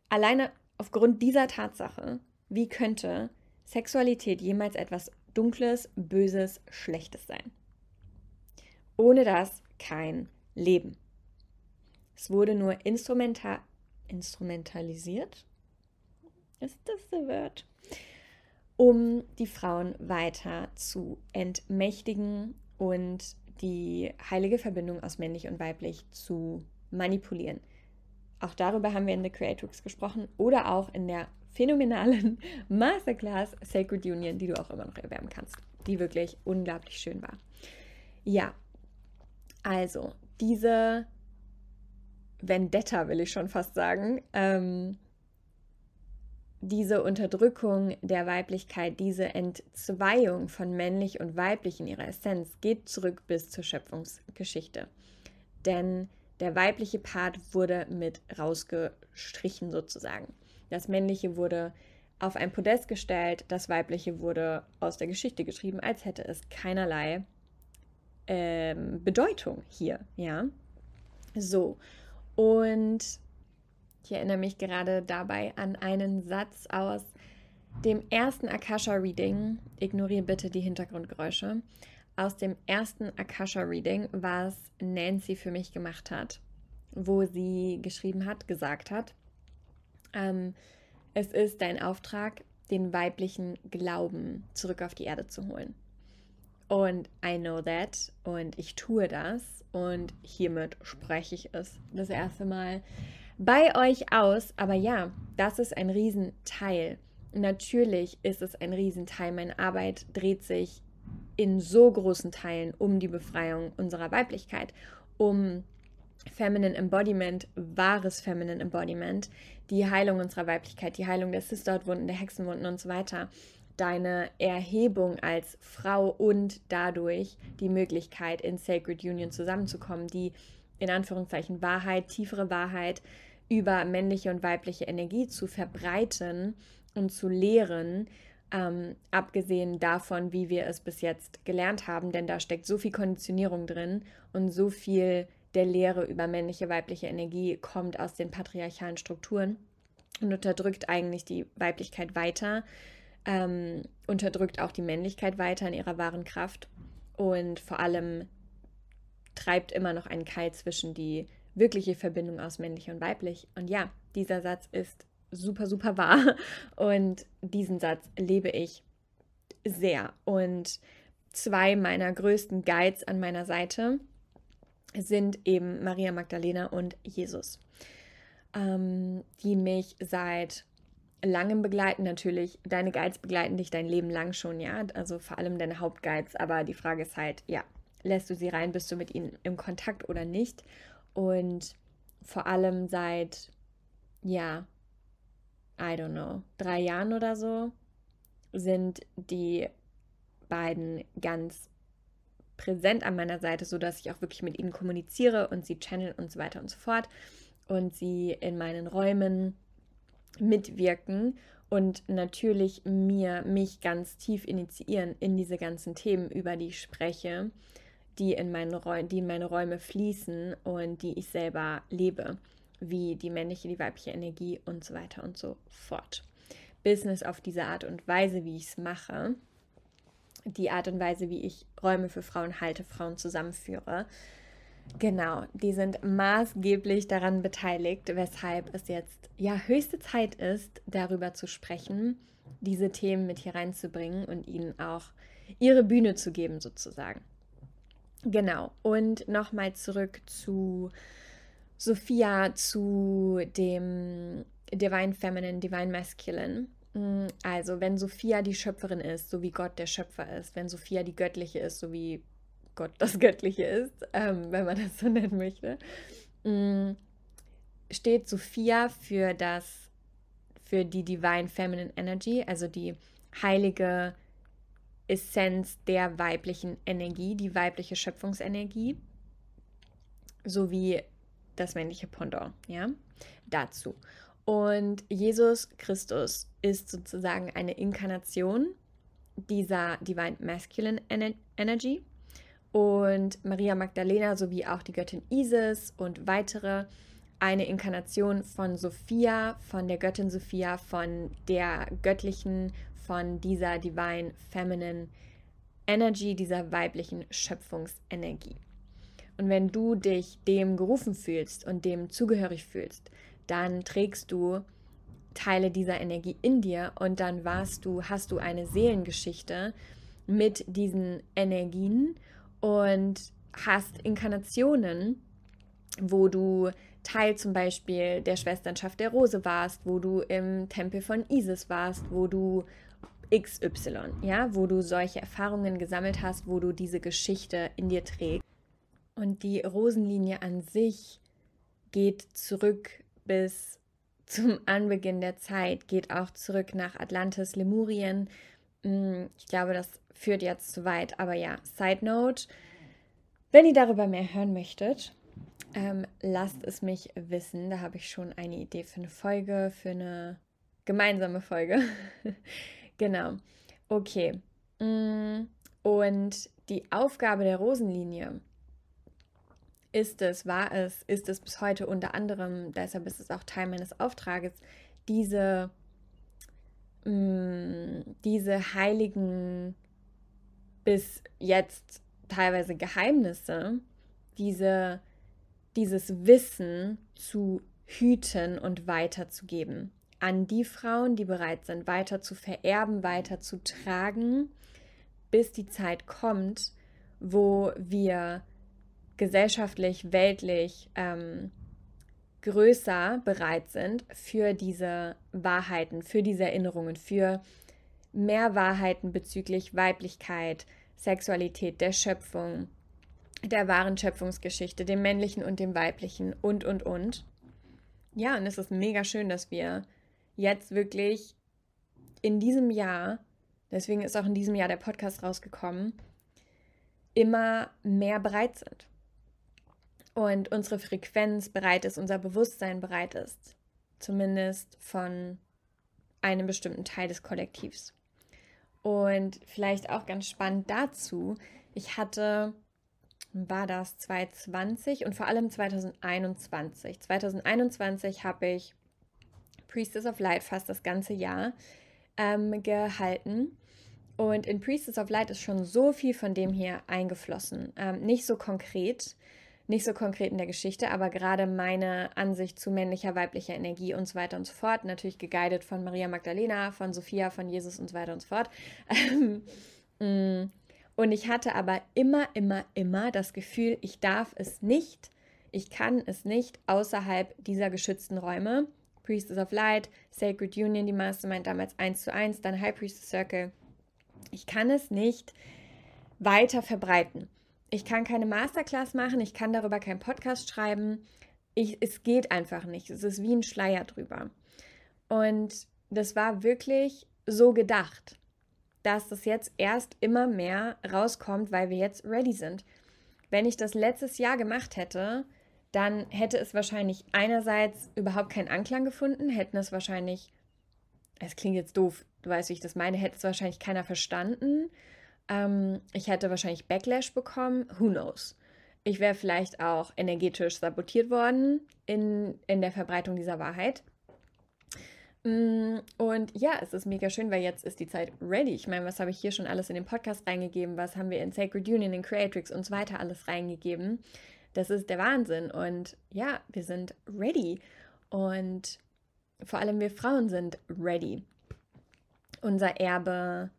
Alleine aufgrund dieser Tatsache, wie könnte Sexualität jemals etwas Dunkles, Böses, Schlechtes sein? Ohne das kein Leben. Es wurde nur instrumenta instrumentalisiert. Ist das das Wort? Um die Frauen weiter zu entmächtigen und die heilige Verbindung aus männlich und weiblich zu manipulieren. Auch darüber haben wir in The Creatrix gesprochen oder auch in der phänomenalen <laughs> Masterclass Sacred Union, die du auch immer noch erwerben kannst, die wirklich unglaublich schön war. Ja, also diese Vendetta will ich schon fast sagen, ähm, diese Unterdrückung der Weiblichkeit, diese Entzweiung von männlich und weiblich in ihrer Essenz geht zurück bis zur Schöpfungsgeschichte. Denn der weibliche Part wurde mit rausgestrichen sozusagen. Das männliche wurde auf ein Podest gestellt, das weibliche wurde aus der Geschichte geschrieben, als hätte es keinerlei ähm, Bedeutung hier, ja. So, und ich erinnere mich gerade dabei an einen Satz aus dem ersten Akasha-Reading. Ignoriere bitte die Hintergrundgeräusche. Aus dem ersten Akasha-Reading, was Nancy für mich gemacht hat, wo sie geschrieben hat, gesagt hat, ähm, es ist dein Auftrag, den weiblichen Glauben zurück auf die Erde zu holen. Und I know that und ich tue das und hiermit spreche ich es das erste Mal bei euch aus. Aber ja, das ist ein Riesenteil. Natürlich ist es ein Riesenteil. Meine Arbeit dreht sich in so großen Teilen um die Befreiung unserer Weiblichkeit, um Feminine Embodiment, wahres Feminine Embodiment, die Heilung unserer Weiblichkeit, die Heilung der Sisterhood-Wunden, der Hexenwunden und so weiter. Deine Erhebung als Frau und dadurch die Möglichkeit, in Sacred Union zusammenzukommen, die in Anführungszeichen Wahrheit, tiefere Wahrheit, über männliche und weibliche Energie zu verbreiten und zu lehren, ähm, abgesehen davon, wie wir es bis jetzt gelernt haben, denn da steckt so viel Konditionierung drin und so viel der Lehre über männliche, weibliche Energie kommt aus den patriarchalen Strukturen und unterdrückt eigentlich die Weiblichkeit weiter, ähm, unterdrückt auch die Männlichkeit weiter in ihrer wahren Kraft und vor allem treibt immer noch ein Keil zwischen die wirkliche Verbindung aus männlich und weiblich. Und ja, dieser Satz ist super, super wahr <laughs> und diesen Satz lebe ich sehr. Und zwei meiner größten Guides an meiner Seite sind eben Maria Magdalena und Jesus, ähm, die mich seit langem begleiten. Natürlich, deine Guides begleiten dich dein Leben lang schon, ja, also vor allem deine Hauptguides, aber die Frage ist halt, ja, lässt du sie rein, bist du mit ihnen im Kontakt oder nicht? Und vor allem seit, ja, I don't know, drei Jahren oder so sind die beiden ganz präsent an meiner Seite, sodass ich auch wirklich mit ihnen kommuniziere und sie channeln und so weiter und so fort und sie in meinen Räumen mitwirken und natürlich mir mich ganz tief initiieren in diese ganzen Themen, über die ich spreche, die in meine, Räume, die in meine Räume fließen und die ich selber lebe, wie die männliche, die weibliche Energie und so weiter und so fort. Business auf diese Art und Weise, wie ich es mache, die Art und Weise, wie ich Räume für Frauen halte, Frauen zusammenführe. Genau, die sind maßgeblich daran beteiligt, weshalb es jetzt ja höchste Zeit ist, darüber zu sprechen, diese Themen mit hier reinzubringen und ihnen auch ihre Bühne zu geben, sozusagen. Genau, und nochmal zurück zu Sophia, zu dem Divine Feminine, Divine Masculine. Mm, also, wenn Sophia die Schöpferin ist, so wie Gott der Schöpfer ist, wenn Sophia die Göttliche ist, so wie Gott das Göttliche ist, ähm, wenn man das so nennen möchte, mm, steht Sophia für das, für die Divine Feminine Energy, also die heilige Essenz der weiblichen Energie, die weibliche Schöpfungsenergie, sowie das männliche Pendant, ja, dazu. Und Jesus Christus ist sozusagen eine Inkarnation dieser Divine Masculine Energy. Und Maria Magdalena sowie auch die Göttin Isis und weitere eine Inkarnation von Sophia, von der Göttin Sophia, von der göttlichen, von dieser Divine Feminine Energy, dieser weiblichen Schöpfungsenergie. Und wenn du dich dem gerufen fühlst und dem zugehörig fühlst, dann trägst du Teile dieser Energie in dir und dann warst du, hast du eine Seelengeschichte mit diesen Energien und hast Inkarnationen, wo du Teil zum Beispiel der Schwesternschaft der Rose warst, wo du im Tempel von Isis warst, wo du XY, ja, wo du solche Erfahrungen gesammelt hast, wo du diese Geschichte in dir trägst. Und die Rosenlinie an sich geht zurück bis zum Anbeginn der Zeit, geht auch zurück nach Atlantis, Lemurien. Mm, ich glaube, das führt jetzt zu weit, aber ja, Side Note. Wenn ihr darüber mehr hören möchtet, ähm, lasst es mich wissen. Da habe ich schon eine Idee für eine Folge, für eine gemeinsame Folge. <laughs> genau. Okay. Mm, und die Aufgabe der Rosenlinie ist es, war es, ist es bis heute unter anderem, deshalb ist es auch Teil meines Auftrages, diese, mm, diese heiligen, bis jetzt teilweise Geheimnisse, diese, dieses Wissen zu hüten und weiterzugeben an die Frauen, die bereit sind, weiter zu vererben, weiter zu tragen, bis die Zeit kommt, wo wir gesellschaftlich, weltlich ähm, größer bereit sind für diese Wahrheiten, für diese Erinnerungen, für mehr Wahrheiten bezüglich Weiblichkeit, Sexualität, der Schöpfung, der wahren Schöpfungsgeschichte, dem männlichen und dem weiblichen und, und, und. Ja, und es ist mega schön, dass wir jetzt wirklich in diesem Jahr, deswegen ist auch in diesem Jahr der Podcast rausgekommen, immer mehr bereit sind und unsere Frequenz bereit ist, unser Bewusstsein bereit ist, zumindest von einem bestimmten Teil des Kollektivs. Und vielleicht auch ganz spannend dazu, ich hatte, war das 2020 und vor allem 2021. 2021 habe ich Priestess of Light fast das ganze Jahr ähm, gehalten Und in Priestess of Light ist schon so viel von dem hier eingeflossen. Ähm, nicht so konkret, nicht so konkret in der Geschichte, aber gerade meine Ansicht zu männlicher, weiblicher Energie und so weiter und so fort. Natürlich geguidet von Maria Magdalena, von Sophia, von Jesus und so weiter und so fort. Mm. und ich hatte aber immer, immer, immer das Gefühl, ich darf es nicht, ich kann es nicht außerhalb dieser geschützten Räume. Priestess of Light, Sacred Union, die Mastermind damals 1 zu 1, dann High Priestess Circle. Ich kann es nicht weiter verbreiten. Ich kann keine Masterclass machen, ich kann darüber keinen Podcast schreiben. Ich, es geht einfach nicht. Es ist wie ein Schleier drüber. Und das war wirklich so gedacht, dass das jetzt erst immer mehr rauskommt, weil wir jetzt ready sind. Wenn ich das letztes Jahr gemacht hätte, dann hätte es wahrscheinlich einerseits überhaupt keinen Anklang gefunden, hätten es wahrscheinlich, es klingt jetzt doof, du weißt, wie ich das meine, hätte es wahrscheinlich keiner verstanden. Ähm, ich hätte wahrscheinlich Backlash bekommen, who knows. Ich wäre vielleicht auch energetisch sabotiert worden in, in der Verbreitung dieser Wahrheit. Mm, und ja, es ist mega schön, weil jetzt ist die Zeit ready. Ich meine, was habe ich hier schon alles in den Podcast reingegeben? Was haben wir in Sacred Union, in Creatrix und so weiter alles reingegeben? Das ist der Wahnsinn. Und ja, wir sind ready. Und vor allem wir Frauen sind ready, unser Erbe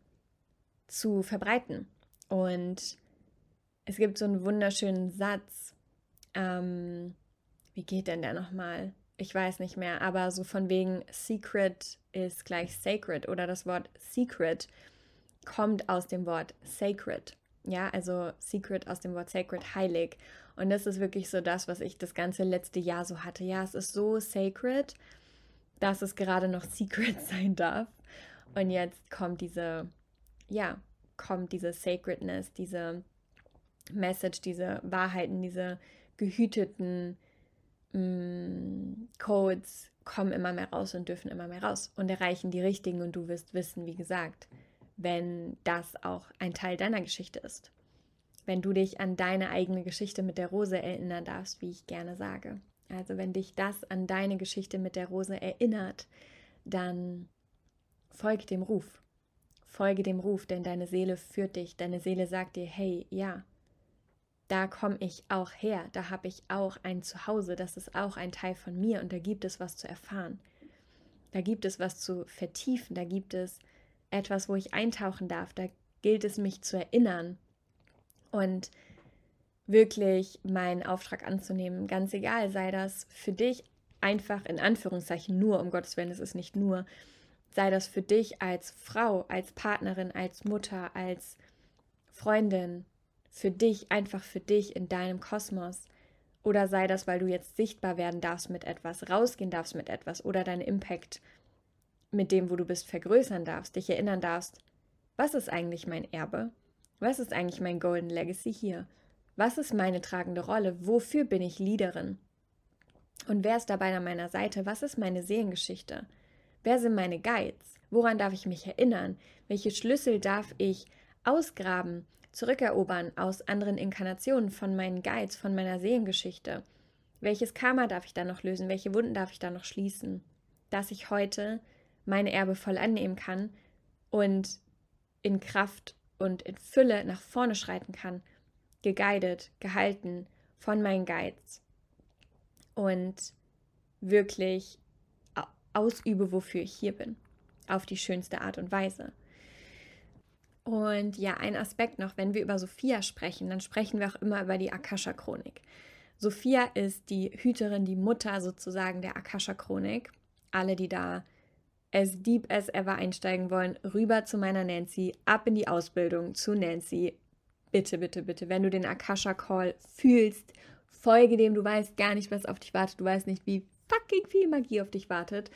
zu verbreiten. Und es gibt so einen wunderschönen Satz. Ähm, wie geht denn der nochmal? Ich weiß nicht mehr, aber so von wegen Secret ist gleich Sacred oder das Wort Secret kommt aus dem Wort Sacred. Ja, also Secret aus dem Wort Sacred, heilig. Und das ist wirklich so das, was ich das ganze letzte Jahr so hatte. Ja, es ist so sacred, dass es gerade noch <laughs> Secret sein darf. Und jetzt kommt diese ja, kommt diese Sacredness, diese Message, diese Wahrheiten, diese gehüteten mh, mm, Codes kommen immer mehr raus und dürfen immer mehr raus und erreichen die richtigen und du wirst wissen, wie gesagt, wenn das auch ein Teil deiner Geschichte ist. Wenn du dich an deine eigene Geschichte mit der Rose erinnern darfst, wie ich gerne sage. Also wenn dich das an deine Geschichte mit der Rose erinnert, dann folg dem Ruf. Folge dem Ruf, denn deine Seele führt dich. Deine Seele sagt dir, hey, ja, da komme ich auch her, da habe ich auch ein Zuhause, das ist auch ein Teil von mir und da gibt es was zu erfahren. Da gibt es was zu vertiefen, da gibt es etwas, wo ich eintauchen darf, da gilt es mich zu erinnern und wirklich meinen Auftrag anzunehmen. Ganz egal, sei das für dich einfach in Anführungszeichen nur, um Gottes Willen, es ist nicht nur, sei das für dich als Frau, als Partnerin, als Mutter, als Freundin, für dich, einfach für dich in deinem Kosmos. Oder sei das, weil du jetzt sichtbar werden darfst mit etwas, rausgehen darfst mit etwas oder deinen Impact mit dem, wo du bist, vergrößern darfst, dich erinnern darfst, was ist eigentlich mein Erbe? Was ist eigentlich mein Golden Legacy hier? Was ist meine tragende Rolle? Wofür bin ich Leaderin? Und wer ist dabei an meiner Seite? Was ist meine Seelengeschichte? Wer sind meine Guides? Woran darf ich mich erinnern? Welche Schlüssel darf ich ausgraben, zurückerobern aus anderen Inkarnationen von meinen Guides, von meiner Seelengeschichte? Welches Karma darf ich da noch lösen? Welche Wunden darf ich da noch schließen? Dass ich heute meine Erbe voll annehmen kann und in Kraft und in Fülle nach vorne schreiten kann, geguidet, gehalten von meinen Guides und wirklich ausübe, wofür ich hier bin. Auf die schönste Art und Weise. Und ja, ein Aspekt noch, wenn wir über Sophia sprechen, dann sprechen wir auch immer über die Akasha-Chronik. Sophia ist die Hüterin, die Mutter sozusagen der Akasha-Chronik. Alle, die da as deep as ever einsteigen wollen, rüber zu meiner Nancy, ab in die Ausbildung zu Nancy. Bitte, bitte, bitte, wenn du den Akasha-Call fühlst, folge dem, du weißt gar nicht, was auf dich wartet, du weißt nicht, wie fucking viel Magie auf dich wartet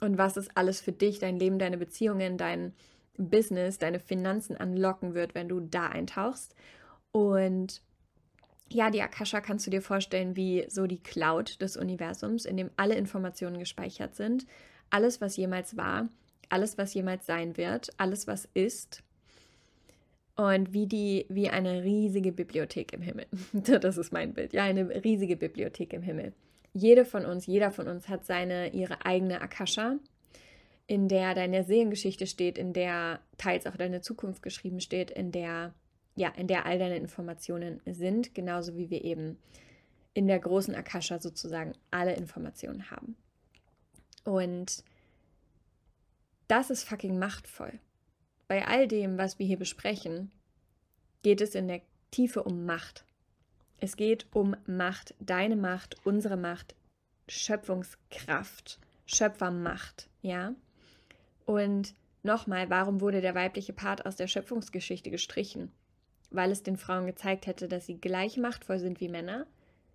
und was es alles für dich, dein Leben, deine Beziehungen, dein Business, deine Finanzen anlocken wird, wenn du da eintauchst. Und ja, die Akasha kannst du dir vorstellen wie so die Cloud des Universums, in dem alle Informationen gespeichert sind. Alles, was jemals war, alles, was jemals sein wird, alles, was ist. Und wie die, wie eine riesige Bibliothek im Himmel. <laughs> Das ist mein Bild. Ja, eine riesige Bibliothek im Himmel jede von uns, jeder von uns hat seine, ihre eigene Akasha, in der deine Seelengeschichte steht, in der teils auch deine Zukunft geschrieben steht, in der ja, in der all deine Informationen sind, genauso wie wir eben in der großen Akasha sozusagen alle Informationen haben. Und das ist fucking machtvoll. Bei all dem, was wir hier besprechen, geht es in der Tiefe um Macht. Es geht um Macht, deine Macht, unsere Macht, Schöpfungskraft, Schöpfermacht, ja? Und nochmal, warum wurde der weibliche Part aus der Schöpfungsgeschichte gestrichen? Weil es den Frauen gezeigt hätte, dass sie gleich machtvoll sind wie Männer,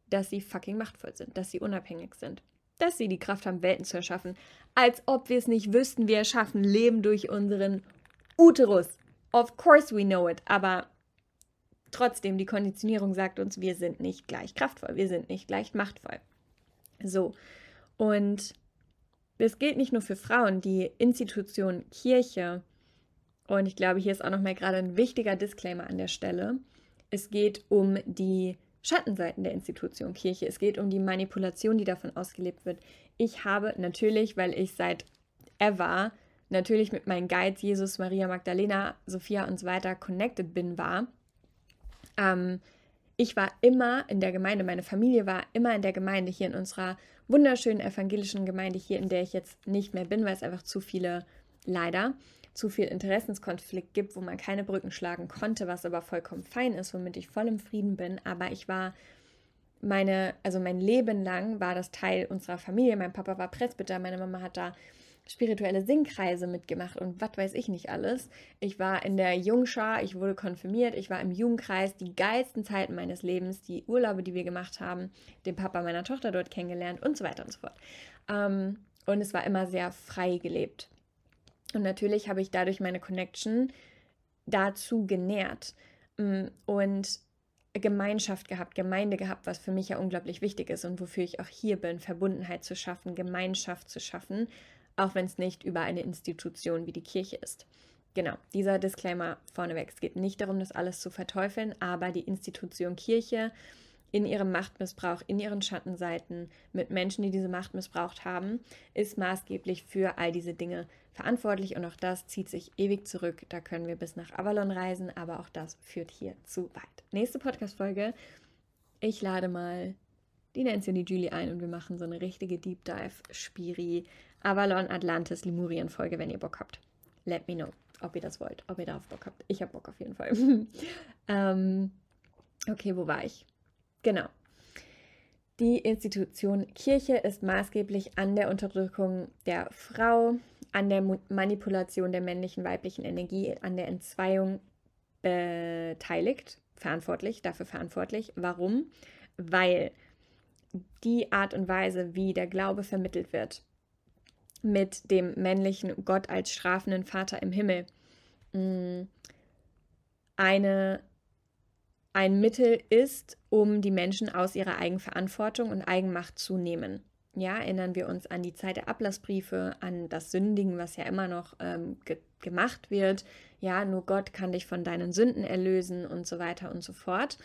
dass sie fucking machtvoll sind, dass sie unabhängig sind, dass sie die Kraft haben, Welten zu erschaffen. Als ob wir es nicht wüssten, wir erschaffen Leben durch unseren Uterus. Of course we know it, aber trotzdem, die Konditionierung sagt uns, wir sind nicht gleich kraftvoll, wir sind nicht gleich machtvoll. So, und es gilt nicht nur für Frauen, die Institution Kirche, und ich glaube, hier ist auch nochmal gerade ein wichtiger Disclaimer an der Stelle. Es geht um die Schattenseiten der Institution Kirche. Es geht um die Manipulation, die davon ausgelebt wird. Ich habe natürlich, weil ich seit ever natürlich mit meinen Guides Jesus, Maria Magdalena, Sophia und so weiter connected bin, war, ähm, ich war immer in der Gemeinde, meine Familie war immer in der Gemeinde, hier in unserer wunderschönen evangelischen Gemeinde, hier in der ich jetzt nicht mehr bin, weil es einfach zu viele, leider, zu viel Interessenskonflikt gibt, wo man keine Brücken schlagen konnte, was aber vollkommen fein ist, womit ich voll im Frieden bin. Aber ich war meine, also mein Leben lang war das Teil unserer Familie. Mein Papa war Presbyter, meine Mama hat da spirituelle Singkreise mitgemacht und was weiß ich nicht alles. Ich war in der Jungschar, ich wurde konfirmiert, ich war im Jugendkreis, die geilsten Zeiten meines Lebens, die Urlaube, die wir gemacht haben, den Papa meiner Tochter dort kennengelernt und so weiter und so fort. Ähm, und es war immer sehr frei gelebt. Und natürlich habe ich dadurch meine Connection dazu genährt mm, und Gemeinschaft gehabt, Gemeinde gehabt, was für mich ja unglaublich wichtig ist und wofür ich auch hier bin, Verbundenheit zu schaffen, Gemeinschaft zu schaffen, auch wenn es nicht über eine Institution wie die Kirche ist. Genau, dieser Disclaimer vorneweg. Es geht nicht darum, das alles zu verteufeln, aber die Institution Kirche in ihrem Machtmissbrauch, in ihren Schattenseiten, mit Menschen, die diese Macht missbraucht haben, ist maßgeblich für all diese Dinge verantwortlich und auch das zieht sich ewig zurück. Da können wir bis nach Avalon reisen, aber auch das führt hier zu weit. Nächste Podcast-Folge. Ich lade mal die Nancy und die Julie ein und wir machen so eine richtige Deep Dive Spiri Avalon Atlantis Lemurien Folge, wenn ihr Bock habt. Let me know, ob ihr das wollt, ob ihr darauf Bock habt. Ich habe Bock auf jeden Fall. <laughs> ähm, okay, wo war ich? Genau. Die Institution Kirche ist maßgeblich an der Unterdrückung der Frau, an der Manipulation der männlichen weiblichen Energie, an der Entzweiung beteiligt, verantwortlich, dafür verantwortlich. Warum? Weil die Art und Weise, wie der Glaube vermittelt wird, mit dem männlichen Gott als strafenden Vater im Himmel, mm, eine ein Mittel ist, um die Menschen aus ihrer Eigenverantwortung und Eigenmacht zu nehmen. Ja, erinnern wir uns an die Zeit der Ablassbriefe, an das Sündigen, was ja immer noch ähm, ge gemacht wird. Ja, nur Gott kann dich von deinen Sünden erlösen und so weiter und so fort.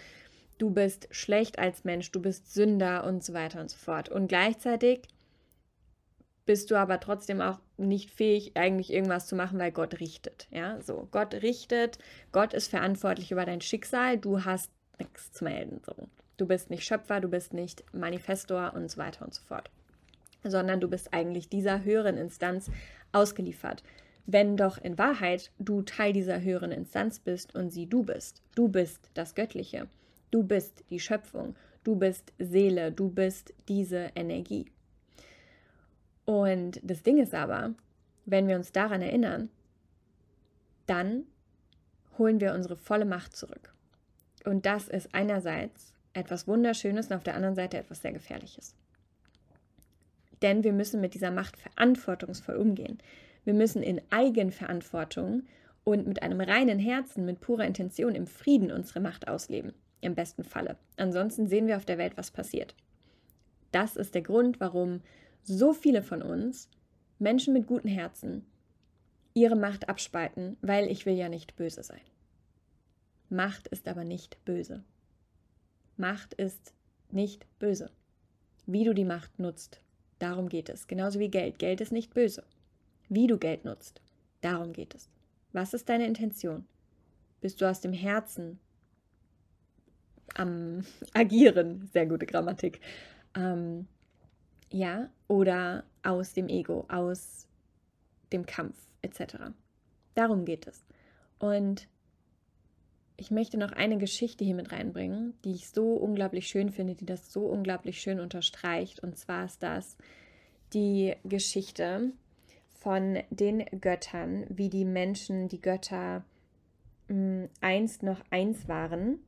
Du bist schlecht als Mensch, du bist Sünder und so weiter und so fort. Und gleichzeitig bist du aber trotzdem auch nicht fähig, eigentlich irgendwas zu machen, weil Gott richtet. Ja, so. Gott richtet, Gott ist verantwortlich über dein Schicksal, du hast nichts zu melden. So. Du bist nicht Schöpfer, du bist nicht Manifestor und so weiter und so fort. Sondern du bist eigentlich dieser höheren Instanz ausgeliefert. Wenn doch in Wahrheit du Teil dieser höheren Instanz bist und sie du bist. Du bist das Göttliche. Du bist die Schöpfung. Du bist Seele. Du bist diese Energie. Und das Ding ist aber, wenn wir uns daran erinnern, dann holen wir unsere volle Macht zurück. Und das ist einerseits etwas Wunderschönes und auf der anderen Seite etwas sehr Gefährliches. Denn wir müssen mit dieser Macht verantwortungsvoll umgehen. Wir müssen in Eigenverantwortung und mit einem reinen Herzen, mit purer Intention im Frieden unsere Macht ausleben. Im besten Falle. Ansonsten sehen wir auf der Welt, was passiert. Das ist der Grund, warum so viele von uns, Menschen mit guten Herzen, ihre Macht abspalten, weil ich will ja nicht böse sein. Macht ist aber nicht böse. Macht ist nicht böse. Wie du die Macht nutzt, darum geht es. Genauso wie Geld. Geld ist nicht böse. wie du Geld nutzt. Darum geht es. Was ist deine Intention? Bist du aus dem Herzen am <laughs> Agieren? Sehr gute Grammatik. Ähm, ja, oder aus dem Ego, aus dem Kampf etc. Darum geht es. Und ich möchte noch eine Geschichte hier mit reinbringen, die ich so unglaublich schön finde, die das so unglaublich schön unterstreicht. Und zwar ist das die Geschichte von den Göttern, wie die Menschen, die Götter mh, hm, einst noch eins waren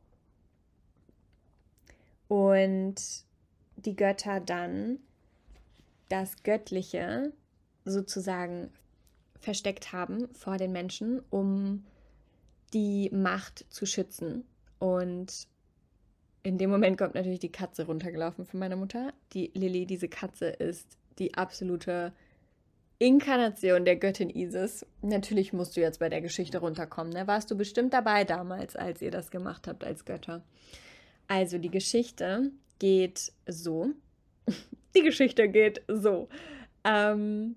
und die Götter dann das Göttliche sozusagen versteckt haben vor den Menschen, um die Macht zu schützen. Und in dem Moment kommt natürlich die Katze runtergelaufen von meiner Mutter. Die Lilly, diese Katze, ist die absolute Inkarnation der Göttin Isis. Natürlich musst du jetzt bei der Geschichte runterkommen. Ne? Warst du bestimmt dabei damals, als ihr das gemacht habt als Götter. Also die Geschichte geht so. Die Geschichte geht so. Ähm,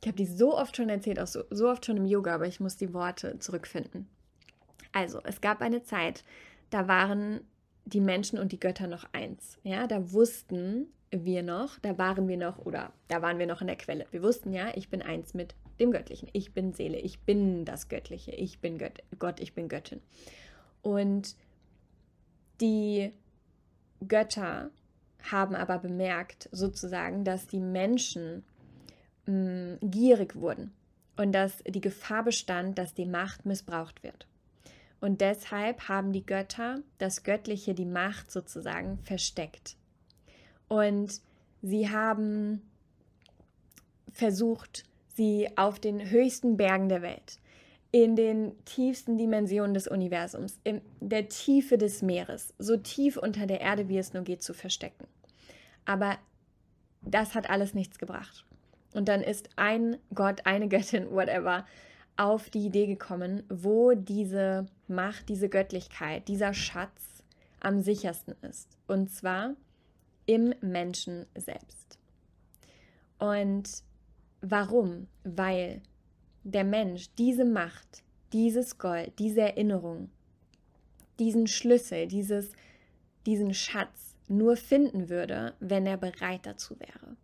ich habe die so oft schon erzählt, auch so, so oft schon im Yoga, aber ich muss die Worte zurückfinden. Also, es gab eine Zeit, da waren die Menschen und die Götter noch eins. Ja, da wussten wir noch, da waren wir noch oder da waren wir noch in der Quelle. Wir wussten ja, ich bin eins mit dem Göttlichen. Ich bin Seele, ich bin das Göttliche, ich bin Gött Gott, ich bin Göttin. Und die Götter haben aber bemerkt, sozusagen, dass die Menschen mh, mm, gierig wurden und dass die Gefahr bestand, dass die Macht missbraucht wird. Und deshalb haben die Götter das Göttliche, die Macht sozusagen versteckt. Und sie haben versucht, sie auf den höchsten Bergen der Welt, in den tiefsten Dimensionen des Universums, in der Tiefe des Meeres, so tief unter der Erde, wie es nur geht, zu verstecken. Aber das hat alles nichts gebracht. Und dann ist ein Gott, eine Göttin, whatever, auf die Idee gekommen, wo diese Macht, diese Göttlichkeit, dieser Schatz am sichersten ist. Und zwar im Menschen selbst. Und warum? Weil der Mensch diese Macht, dieses Gold, diese Erinnerung, diesen Schlüssel, dieses, diesen Schatz nur finden würde, wenn er bereit dazu wäre.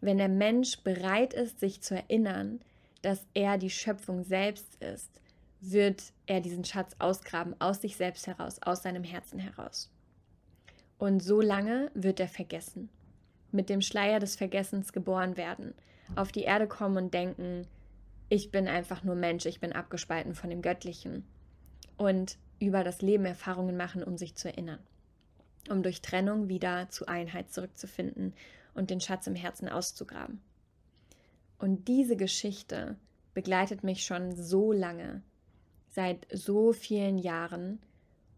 Wenn der Mensch bereit ist, sich zu erinnern, dass er die Schöpfung selbst ist, wird er diesen Schatz ausgraben aus sich selbst heraus, aus seinem Herzen heraus. Und so lange wird er vergessen, mit dem Schleier des Vergessens geboren werden, auf die Erde kommen und denken, ich bin einfach nur Mensch, ich bin abgespalten von dem Göttlichen. Und über das Leben Erfahrungen machen, um sich zu erinnern, um durch Trennung wieder zu Einheit zurückzufinden und den Schatz im Herzen auszugraben. Und diese Geschichte begleitet mich schon so lange, seit so vielen Jahren.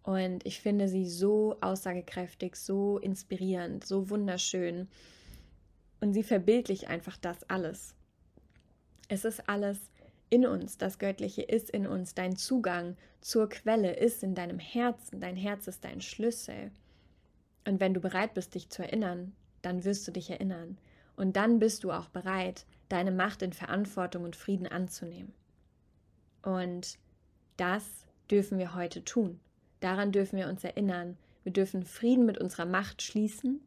Und ich finde sie so aussagekräftig, so inspirierend, so wunderschön. Und sie verbildlicht einfach das alles. Es ist alles in uns, das Göttliche ist in uns, dein Zugang zur Quelle ist in deinem Herzen, dein Herz ist dein Schlüssel. Und wenn du bereit bist, dich zu erinnern, dann wirst du dich erinnern. Und dann bist du auch bereit, deine Macht in Verantwortung und Frieden anzunehmen. Und das dürfen wir heute tun. Daran dürfen wir uns erinnern. Wir dürfen Frieden mit unserer Macht schließen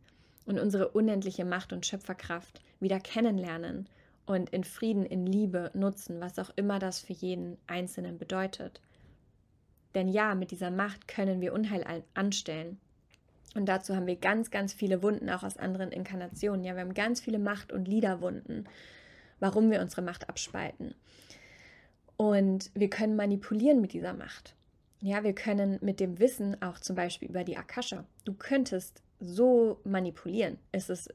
und unsere unendliche Macht und Schöpferkraft wieder kennenlernen und in Frieden, in Liebe nutzen, was auch immer das für jeden Einzelnen bedeutet. Denn ja, mit dieser Macht können wir Unheil anstellen. Und dazu haben wir ganz, ganz viele Wunden, auch aus anderen Inkarnationen. Ja, wir haben ganz viele Macht- und Liederwunden, warum wir unsere Macht abspalten. Und wir können manipulieren mit dieser Macht. Ja, wir können mit dem Wissen auch zum Beispiel über die Akasha. Du könntest so manipulieren. Es ist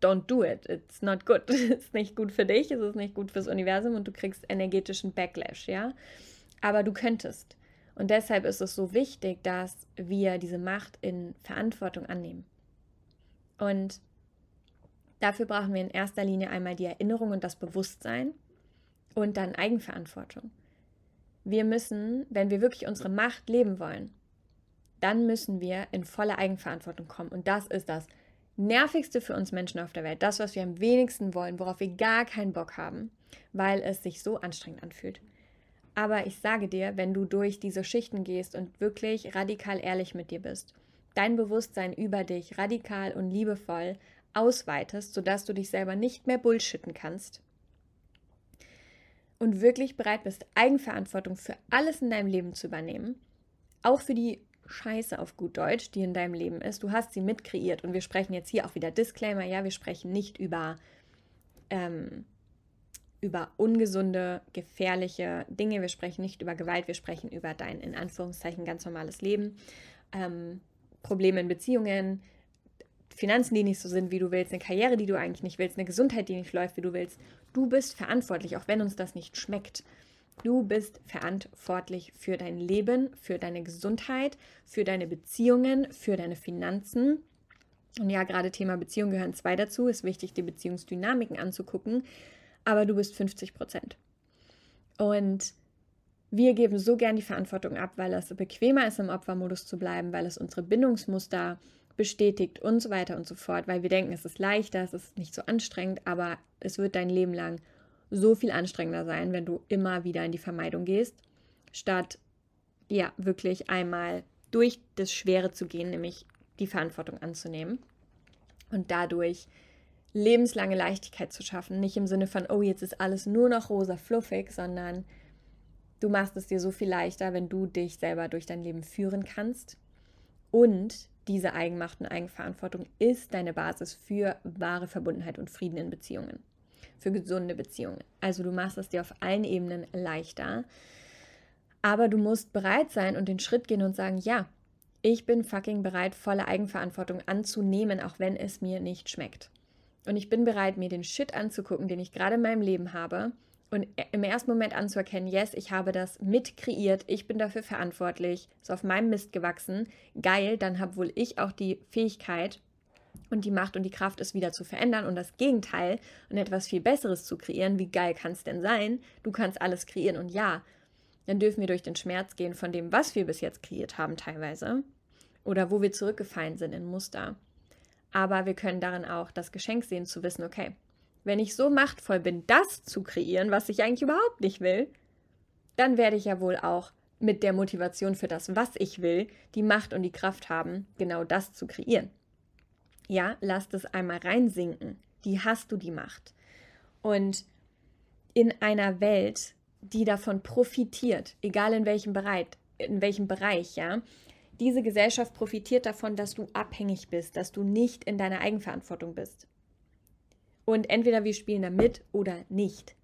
don't do it. It's not good. <laughs> ist nicht gut für dich, es ist nicht gut fürs Universum und du kriegst energetischen Backlash, ja. Aber du könntest. Und deshalb ist es so wichtig, dass wir diese Macht in Verantwortung annehmen. Und dafür brauchen wir in erster Linie einmal die Erinnerung und das Bewusstsein und dann Eigenverantwortung. Wir müssen, wenn wir wirklich unsere Macht leben wollen, dann müssen wir in volle Eigenverantwortung kommen. Und das ist das Nervigste für uns Menschen auf der Welt, das, was wir am wenigsten wollen, worauf wir gar keinen Bock haben, weil es sich so anstrengend anfühlt. Aber ich sage dir, wenn du durch diese Schichten gehst und wirklich radikal ehrlich mit dir bist, dein Bewusstsein über dich radikal und liebevoll ausweitest, sodass du dich selber nicht mehr bullshitten kannst und wirklich bereit bist, Eigenverantwortung für alles in deinem Leben zu übernehmen, auch für die Scheiße auf gut Deutsch, die in deinem Leben ist, du hast sie mitkreiert und wir sprechen jetzt hier auch wieder Disclaimer, ja, wir sprechen nicht über ähm, über ungesunde, gefährliche Dinge. Wir sprechen nicht über Gewalt, wir sprechen über dein in Anführungszeichen ganz normales Leben. Ähm, Probleme in Beziehungen, Finanzen, die nicht so sind, wie du willst, eine Karriere, die du eigentlich nicht willst, eine Gesundheit, die nicht läuft, wie du willst. Du bist verantwortlich, auch wenn uns das nicht schmeckt. Du bist verantwortlich für dein Leben, für deine Gesundheit, für deine Beziehungen, für deine Finanzen. Und ja, gerade Thema Beziehung gehören zwei dazu. Es ist wichtig, die Beziehungsdynamiken anzugucken. Aber du bist 50 Prozent. Und wir geben so gern die Verantwortung ab, weil es bequemer ist, im Opfermodus zu bleiben, weil es unsere Bindungsmuster bestätigt und so weiter und so fort, weil wir denken, es ist leichter, es ist nicht so anstrengend, aber es wird dein Leben lang so viel anstrengender sein, wenn du immer wieder in die Vermeidung gehst, statt ja wirklich einmal durch das Schwere zu gehen, nämlich die Verantwortung anzunehmen und dadurch lebenslange Leichtigkeit zu schaffen. Nicht im Sinne von, oh, jetzt ist alles nur noch rosa fluffig, sondern du machst es dir so viel leichter, wenn du dich selber durch dein Leben führen kannst und diese Eigenmacht und Eigenverantwortung ist deine Basis für wahre Verbundenheit und Frieden in Beziehungen, für gesunde Beziehungen. Also du machst es dir auf allen Ebenen leichter, aber du musst bereit sein und den Schritt gehen und sagen, ja, ich bin fucking bereit, volle Eigenverantwortung anzunehmen, auch wenn es mir nicht schmeckt. Und ich bin bereit, mir den Shit anzugucken, den ich gerade in meinem Leben habe und im ersten Moment anzuerkennen, yes, ich habe das mit kreiert, ich bin dafür verantwortlich, ist auf meinem Mist gewachsen, geil, dann habe wohl ich auch die Fähigkeit und die Macht und die Kraft, es wieder zu verändern und das Gegenteil und etwas viel Besseres zu kreieren. Wie geil kann es denn sein? Du kannst alles kreieren und ja, dann dürfen wir durch den Schmerz gehen von dem, was wir bis jetzt kreiert haben teilweise oder wo wir zurückgefallen sind in Muster. Aber wir können darin auch das Geschenk sehen, zu wissen, okay, wenn ich so machtvoll bin, das zu kreieren, was ich eigentlich überhaupt nicht will, dann werde ich ja wohl auch mit der Motivation für das, was ich will, die Macht und die Kraft haben, genau das zu kreieren. Ja, lass das einmal reinsinken. Die hast du die Macht. Und in einer Welt, die davon profitiert, egal in welchem Bereich, in welchem Bereich, ja, diese Gesellschaft profitiert davon, dass du abhängig bist, dass du nicht in deiner Eigenverantwortung bist. Und entweder wir spielen da mit oder nicht.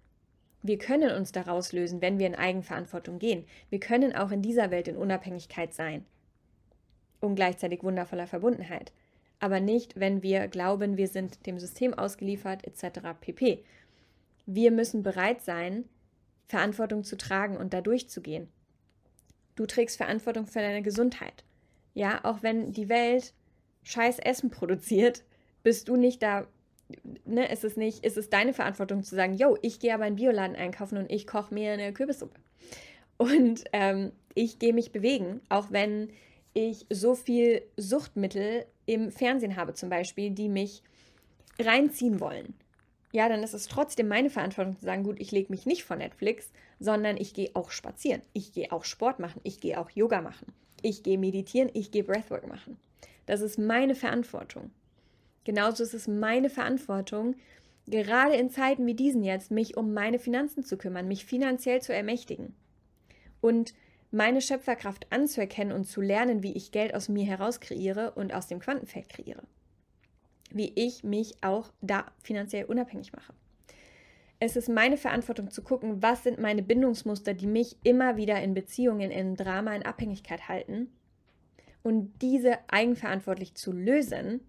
Wir können uns daraus lösen, wenn wir in Eigenverantwortung gehen. Wir können auch in dieser Welt in Unabhängigkeit sein und gleichzeitig wundervoller Verbundenheit. Aber nicht, wenn wir glauben, wir sind dem System ausgeliefert etc. pp. Wir müssen bereit sein, Verantwortung zu tragen und da durchzugehen. Du trägst Verantwortung für deine Gesundheit. Ja, auch wenn die Welt scheiß Essen produziert, bist du nicht da ne, ist es nicht, ist es deine Verantwortung zu sagen, yo, ich gehe aber in Bioladen einkaufen und ich koche mir eine Kürbissuppe. Und ähm, ich gehe mich bewegen, auch wenn ich so viel Suchtmittel im Fernsehen habe, zum Beispiel, die mich reinziehen wollen. Ja, dann ist es trotzdem meine Verantwortung zu sagen, gut, ich lege mich nicht vor Netflix, sondern ich gehe auch spazieren, ich gehe auch Sport machen, ich gehe auch Yoga machen, ich gehe meditieren, ich gehe Breathwork machen. Das ist meine Verantwortung. Genauso ist es meine Verantwortung, gerade in Zeiten wie diesen jetzt, mich um meine Finanzen zu kümmern, mich finanziell zu ermächtigen und meine Schöpferkraft anzuerkennen und zu lernen, wie ich Geld aus mir heraus kreiere und aus dem Quantenfeld kreiere. Wie ich mich auch da finanziell unabhängig mache. Es ist meine Verantwortung zu gucken, was sind meine Bindungsmuster, die mich immer wieder in Beziehungen, in Drama, in Abhängigkeit halten und diese eigenverantwortlich zu lösen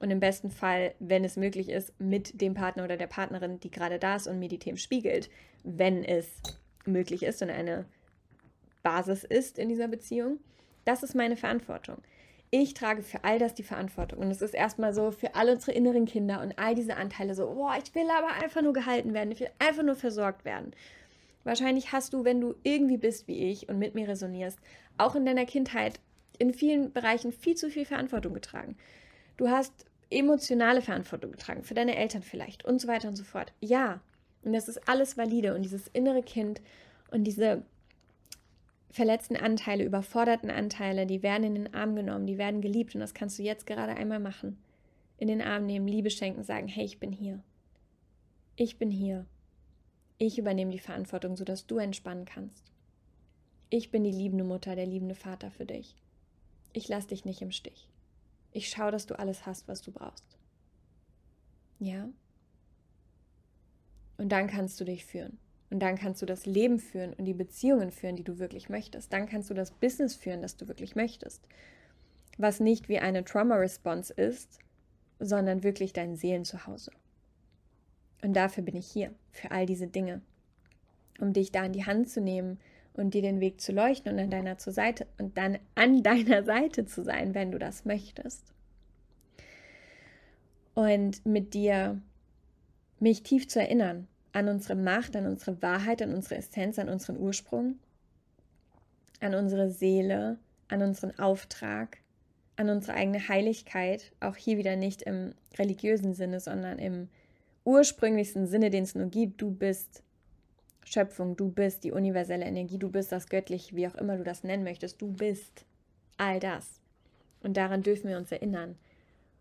und im besten Fall, wenn es möglich ist, mit dem Partner oder der Partnerin, die gerade da ist und mir die Themen spiegelt, wenn es möglich ist und eine Basis ist in dieser Beziehung. Das ist meine Verantwortung. Ich trage für all das die Verantwortung. Und es ist erstmal so für alle unsere inneren Kinder und all diese Anteile so, boah, ich will aber einfach nur gehalten werden, ich will einfach nur versorgt werden. Wahrscheinlich hast du, wenn du irgendwie bist wie ich und mit mir resonierst, auch in deiner Kindheit in vielen Bereichen viel zu viel Verantwortung getragen. Du hast emotionale Verantwortung getragen, für deine Eltern vielleicht und so weiter und so fort. Ja, Und das ist alles valide. Und dieses innere Kind und diese verletzten Anteile, überforderten Anteile, die werden in den Arm genommen, die werden geliebt. Und das kannst du jetzt gerade einmal machen. In den Arm nehmen, Liebe schenken, sagen, hey, ich bin hier. Ich bin hier. Ich übernehme die Verantwortung, sodass du entspannen kannst. Ich bin die liebende Mutter, der liebende Vater für dich. Ich lasse dich nicht im Stich. Ich schaue, dass du alles hast, was du brauchst. Ja? Und dann kannst du dich führen. Und dann kannst du das Leben führen und die Beziehungen führen, die du wirklich möchtest. Dann kannst du das Business führen, das du wirklich möchtest. Was nicht wie eine Trauma-Response ist, sondern wirklich dein Seelenzuhause. Und dafür bin ich hier, für all diese Dinge. Um dich da in die Hand zu nehmen und dir den Weg zu leuchten und an deiner zur Seite und dann an <laughs> deiner Seite zu sein, wenn du das möchtest. Und mit dir mich tief zu erinnern an unsere Macht, an unsere Wahrheit, an unsere Essenz, an unseren Ursprung, an unsere Seele, an unseren Auftrag, an unsere eigene Heiligkeit, auch hier wieder nicht im religiösen Sinne, sondern im ursprünglichsten Sinne, den es nur gibt. Du bist Schöpfung, du bist die universelle Energie, du bist das Göttliche, wie auch immer du das nennen möchtest, du bist all das. Und daran dürfen wir uns erinnern.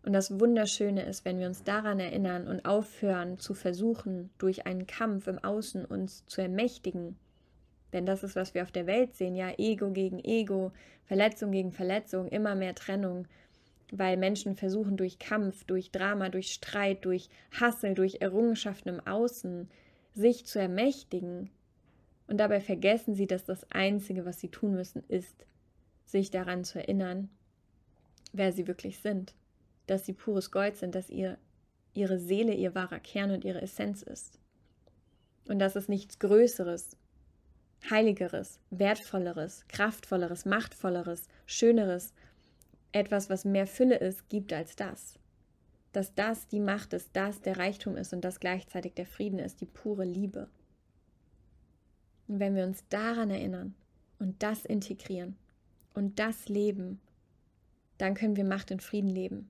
Und das Wunderschöne ist, wenn wir uns daran erinnern und aufhören zu versuchen, durch einen Kampf im Außen uns zu ermächtigen. Denn das ist, was wir auf der Welt sehen, ja, Ego gegen Ego, Verletzung gegen Verletzung, immer mehr Trennung, weil Menschen versuchen durch Kampf, durch Drama, durch Streit, durch Hassel, durch Errungenschaften im Außen sich zu ermächtigen. Und dabei vergessen sie, dass das Einzige, was sie tun müssen, ist, sich daran zu erinnern, wer sie wirklich sind dass sie pures Gold sind, dass ihr, ihre Seele ihr wahrer Kern und ihre Essenz ist. Und dass es nichts Größeres, Heiligeres, Wertvolleres, Kraftvolleres, Machtvolleres, Schöneres, etwas, was mehr Fülle ist, gibt als das. Dass das die Macht ist, das der Reichtum ist und das gleichzeitig der Frieden ist, die pure Liebe. Und wenn wir uns daran erinnern und das integrieren und das leben, dann können wir Macht und Frieden leben.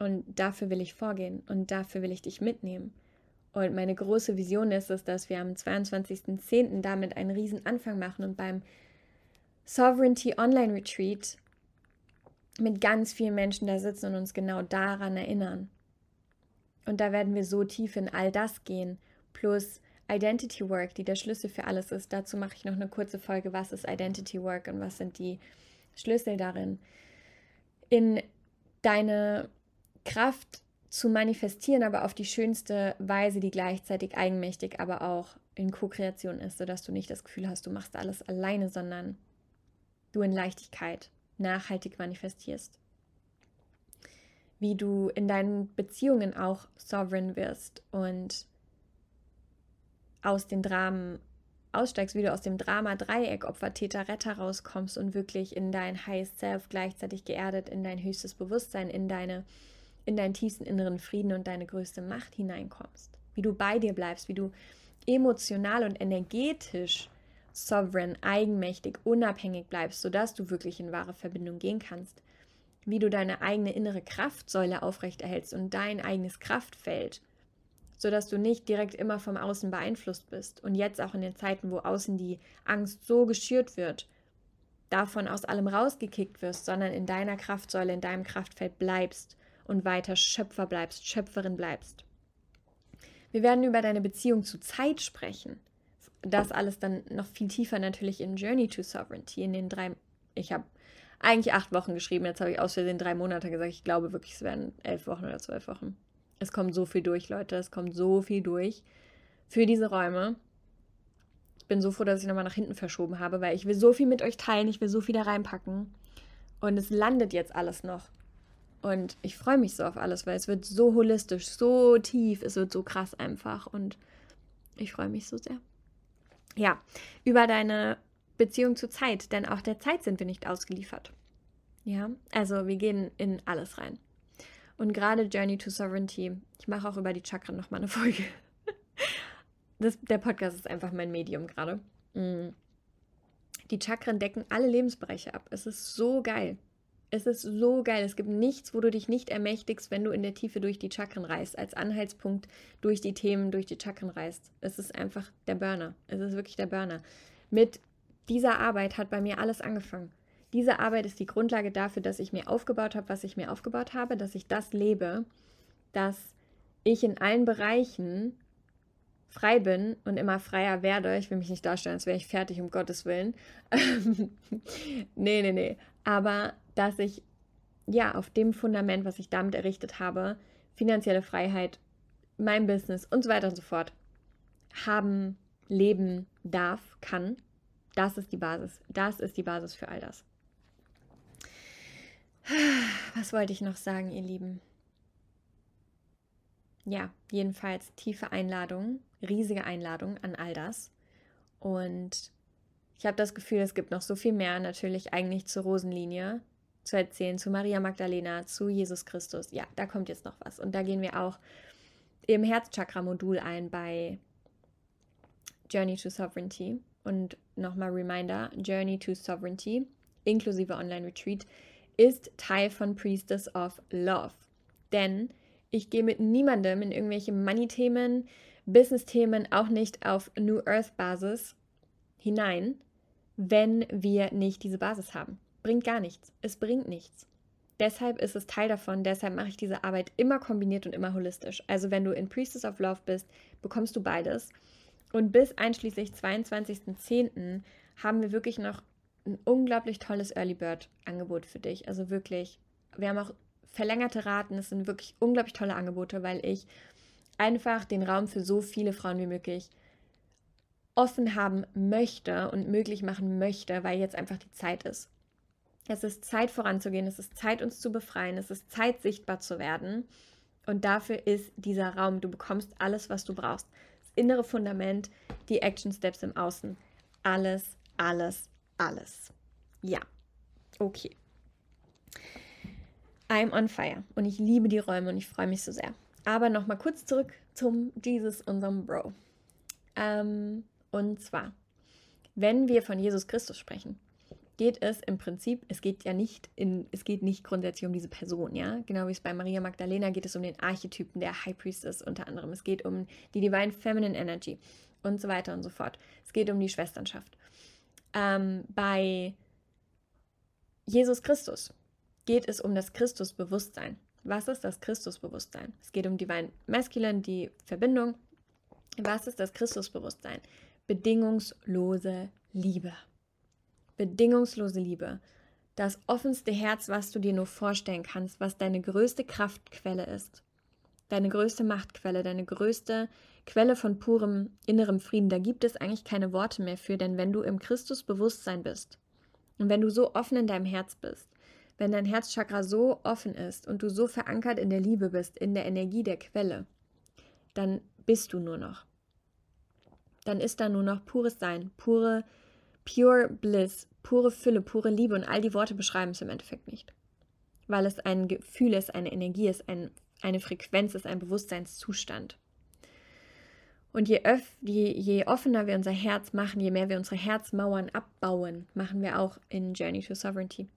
Und dafür will ich vorgehen und dafür will ich dich mitnehmen. Und meine große Vision ist es, dass wir am 22.10. damit einen riesen Anfang machen und beim Sovereignty Online Retreat mit ganz vielen Menschen da sitzen und uns genau daran erinnern. Und da werden wir so tief in all das gehen, plus Identity Work, die der Schlüssel für alles ist. Dazu mache ich noch eine kurze Folge, was ist Identity Work und was sind die Schlüssel darin. In deine Kraft zu manifestieren, aber auf die schönste Weise, die gleichzeitig eigenmächtig, aber auch in Co-Kreation ist, sodass du nicht das Gefühl hast, du machst alles alleine, sondern du in Leichtigkeit nachhaltig manifestierst. Wie du in deinen Beziehungen auch sovereign wirst und aus den Dramen aussteigst, wie du aus dem Drama-Dreieck Opfer, Täter, Retter rauskommst und wirklich in dein Highest Self gleichzeitig geerdet, in dein höchstes Bewusstsein, in deine in deinen tiefsten inneren Frieden und deine größte Macht hineinkommst. Wie du bei dir bleibst, wie du emotional und energetisch sovereign, eigenmächtig, unabhängig bleibst, sodass du wirklich in wahre Verbindung gehen kannst. Wie du deine eigene innere Kraftsäule aufrechterhältst und dein eigenes Kraftfeld, sodass du nicht direkt immer vom Außen beeinflusst bist. Und jetzt auch in den Zeiten, wo außen die Angst so geschürt wird, davon aus allem rausgekickt wirst, sondern in deiner Kraftsäule, in deinem Kraftfeld bleibst und weiter Schöpfer bleibst, Schöpferin bleibst. Wir werden über deine Beziehung zu Zeit sprechen. Das alles dann noch viel tiefer natürlich in Journey to Sovereignty, in den drei, ich habe eigentlich acht Wochen geschrieben, jetzt habe ich aus Versehen drei Monate gesagt. Ich glaube wirklich, es werden elf Wochen oder zwölf Wochen. Es kommt so viel durch, Leute, es kommt so viel durch für diese Räume. Ich bin so froh, dass ich nochmal nach hinten verschoben habe, weil ich will so viel mit euch teilen, ich will so viel da reinpacken. Und es landet jetzt alles noch. Und ich freue mich so auf alles, weil es wird so holistisch, so tief, es wird so krass einfach und ich freue mich so sehr. Ja, über deine Beziehung zur Zeit, denn auch der Zeit sind wir nicht ausgeliefert. Ja, also wir gehen in alles rein. Und gerade Journey to Sovereignty, ich mache auch über die Chakren nochmal eine <laughs> Folge. Das, der Podcast ist einfach mein Medium gerade. Mm. Die Chakren decken alle Lebensbereiche ab. Es ist so geil. Es ist so geil. Es gibt nichts, wo du dich nicht ermächtigst, wenn du in der Tiefe durch die Chakren reist, als Anhaltspunkt durch die Themen, durch die Chakren reist. Es ist einfach der Burner. Es ist wirklich der Burner. Mit dieser Arbeit hat bei mir alles angefangen. Diese Arbeit ist die Grundlage dafür, dass ich mir aufgebaut habe, was ich mir aufgebaut habe, dass ich das lebe, dass ich in allen Bereichen frei bin und immer freier werde. Ich will mich nicht darstellen, als wäre ich fertig, um Gottes Willen. <laughs> nee, nee, nee. Aber dass ich ja auf dem Fundament, was ich damit errichtet habe, finanzielle Freiheit, mein Business und so weiter und so fort haben, leben darf, kann. Das ist die Basis. Das ist die Basis für all das. Was wollte ich noch sagen, ihr Lieben? Ja, jedenfalls tiefe Einladung, riesige Einladung an all das. Und ich habe das Gefühl, es gibt noch so viel mehr natürlich eigentlich zur Rosenlinie zu erzählen, zu Maria Magdalena, zu Jesus Christus. Ja, da kommt jetzt noch was. Und da gehen wir auch im Herzchakra-Modul ein bei Journey to Sovereignty. Und nochmal Reminder, Journey to Sovereignty inklusive Online-Retreat ist Teil von Priestess of Love. Denn ich gehe mit niemandem in irgendwelche Money-Themen, Business-Themen, auch nicht auf New Earth-Basis hinein, wenn wir nicht diese Basis haben. Bringt gar nichts. Es bringt nichts. Deshalb ist es Teil davon, deshalb mache ich diese Arbeit immer kombiniert und immer holistisch. Also wenn du in Priestess of Love bist, bekommst du beides. Und bis einschließlich 22.10. haben wir wirklich noch ein unglaublich tolles Early Bird Angebot für dich. Also wirklich, wir haben auch verlängerte Raten. Es sind wirklich unglaublich tolle Angebote, weil ich einfach den Raum für so viele Frauen wie möglich offen haben möchte und möglich machen möchte, weil jetzt einfach die Zeit ist. Es ist Zeit voranzugehen, es ist Zeit uns zu befreien, es ist Zeit sichtbar zu werden. Und dafür ist dieser Raum, du bekommst alles, was du brauchst. Das innere Fundament, die Action Steps im Außen. Alles, alles, alles. Ja, okay. I'm on fire und ich liebe die Räume und ich freue mich so sehr. Aber nochmal kurz zurück zum Jesus, unserem Bro. Ähm, und zwar, wenn wir von Jesus Christus sprechen, geht es im Prinzip, es geht ja nicht in, es geht nicht grundsätzlich um diese Person, ja. Genau wie es bei Maria Magdalena geht es um den Archetypen der High Priestess unter anderem. Es geht um die Divine Feminine Energy und so weiter und so fort. Es geht um die Schwesternschaft ähm, bei Jesus Christus geht es um das Christusbewusstsein. Was ist das Christusbewusstsein? Es geht um Divine Masculine, die Verbindung. Was ist das Christusbewusstsein? Bedingungslose Liebe. Bedingungslose Liebe. Das offenste Herz, was du dir nur vorstellen kannst, was deine größte Kraftquelle ist. Deine größte Machtquelle, deine größte Quelle von purem innerem Frieden, da gibt es eigentlich keine Worte mehr für, denn wenn du im Christusbewusstsein bist und wenn du so offen in deinem Herz bist, wenn dein Herzchakra so offen ist und du so verankert in der Liebe bist, in der Energie der Quelle, dann bist du nur noch. Dann ist da nur noch pures Sein, pure, pure Bliss, pure Fülle, pure Liebe und all die Worte beschreiben es im Endeffekt nicht. Weil es ein Gefühl ist, eine Energie ist, ein, eine Frequenz ist, ein Bewusstseinszustand. Und je, öff, je, je offener wir unser Herz machen, je mehr wir unsere Herzmauern abbauen, machen wir auch in Journey to Sovereignty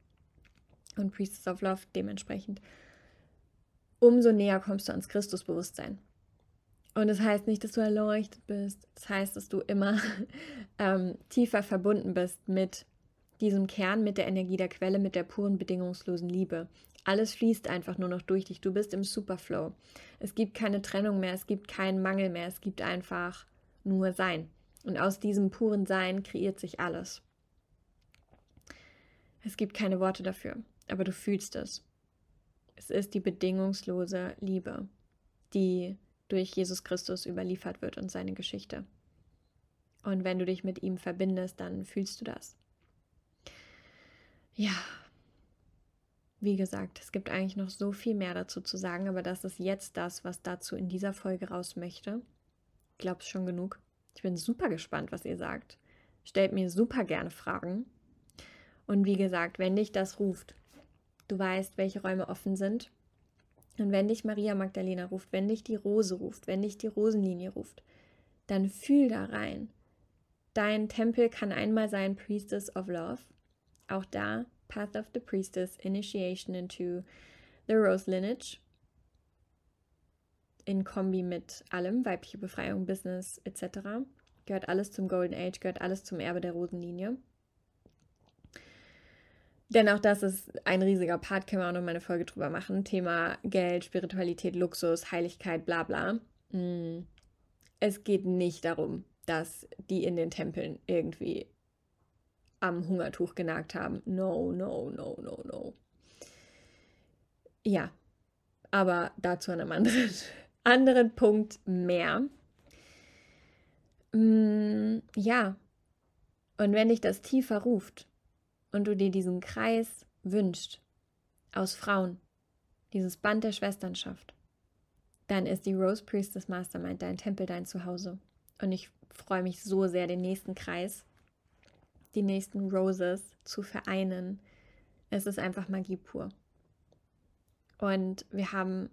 und Priestess of Love dementsprechend, umso näher kommst du ans Christusbewusstsein. Und das heißt nicht, dass du erleuchtet bist. Das heißt, dass du immer <laughs> ähm, tiefer verbunden bist mit diesem Kern, mit der Energie der Quelle, mit der puren, bedingungslosen Liebe. Alles fließt einfach nur noch durch dich. Du bist im Superflow. Es gibt keine Trennung mehr, es gibt keinen Mangel mehr, es gibt einfach nur Sein. Und aus diesem puren Sein kreiert sich alles. Es gibt keine Worte dafür, aber du fühlst es. Es ist die bedingungslose Liebe, die durch Jesus Christus überliefert wird und seine Geschichte. Und wenn du dich mit ihm verbindest, dann fühlst du das. Ja, wie gesagt, es gibt eigentlich noch so viel mehr dazu zu sagen, aber das ist jetzt das, was dazu in dieser Folge raus möchte. Ich glaube es schon genug. Ich bin super gespannt, was ihr sagt. Stellt mir super gerne Fragen. Und wie gesagt, wenn dich das ruft, du weißt, welche Räume offen sind. Und wenn dich Maria Magdalena ruft, wenn dich die Rose ruft, wenn dich die Rosenlinie ruft, dann fühl da rein. Dein Tempel kann einmal sein Priestess of Love. Auch da Path of the Priestess, Initiation into the Rose Lineage. In Kombi mit allem, weibliche Befreiung, Business etc. Gehört alles zum Golden Age, gehört alles zum Erbe der Rosenlinie. Denn auch das ist ein riesiger Part, können wir auch noch mal eine Folge drüber machen. Thema Geld, Spiritualität, Luxus, Heiligkeit, bla bla. Mm. Es geht nicht darum, dass die in den Tempeln irgendwie am Hungertuch genagt haben. No, no, no, no, no. Ja, aber dazu an einem anderen, <laughs> anderen Punkt mehr. Mm, ja, und wenn dich das tiefer ruft und du dir diesen Kreis wünschst aus Frauen, dieses Band der Schwesternschaft, dann ist die Rose Priestess Mastermind dein Tempel, dein Zuhause. Und ich freue mich so sehr, den nächsten Kreis, die nächsten Roses zu vereinen. Es ist einfach Magie pur. Und wir haben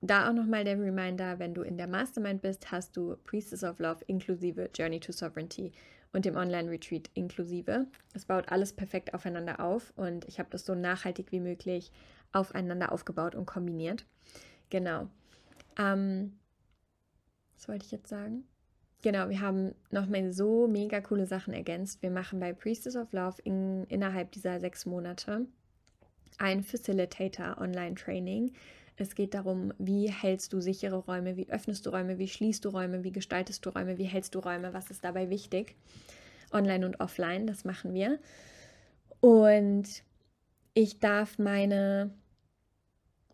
da auch nochmal der Reminder, wenn du in der Mastermind bist, hast du Priestess of Love inklusive Journey to Sovereignty und dem Online-Retreat inklusive. Es baut alles perfekt aufeinander auf und ich habe das so nachhaltig wie möglich aufeinander aufgebaut und kombiniert. Genau. Ähm, was wollte ich jetzt sagen? Genau, wir haben nochmal so mega coole Sachen ergänzt. Wir machen bei Priestess of Love in, innerhalb dieser sechs Monate ein Facilitator Online-Training. Es geht darum, wie hältst du sichere Räume, wie öffnest du Räume, wie schließt du Räume, wie gestaltest du Räume, wie hältst du Räume, was ist dabei wichtig. Online und offline, das machen wir. Und ich darf meine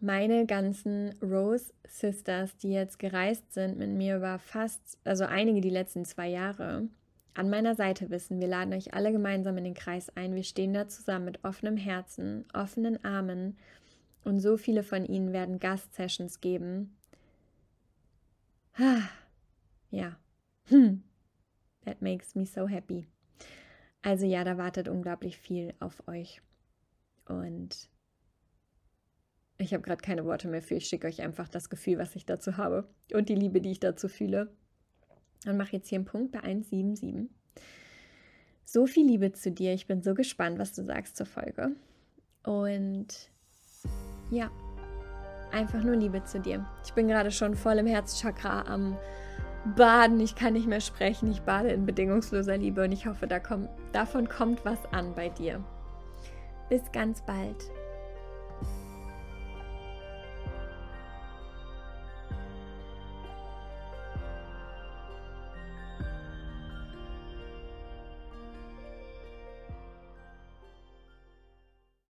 meine ganzen Rose Sisters, die jetzt gereist sind mit mir über fast, also einige die letzten zwei Jahre, an meiner Seite wissen. Wir laden euch alle gemeinsam in den Kreis ein. Wir stehen da zusammen mit offenem Herzen, offenen Armen und so viele von ihnen werden Gast-Sessions geben. Ja. Hm. That makes me so happy. Also ja, da wartet unglaublich viel auf euch. Und ich habe gerade keine Worte mehr für. Ich schicke euch einfach das Gefühl, was ich dazu habe und die Liebe, die ich dazu fühle. Und mache jetzt hier einen Punkt bei 177. So viel Liebe zu dir. Ich bin so gespannt, was du sagst zur Folge. Und ja, einfach nur Liebe zu dir. Ich bin gerade schon voll im Herzchakra am Baden. Ich kann nicht mehr sprechen. Ich bade in bedingungsloser Liebe und ich hoffe, da kommt, davon kommt was an bei dir. Bis ganz bald.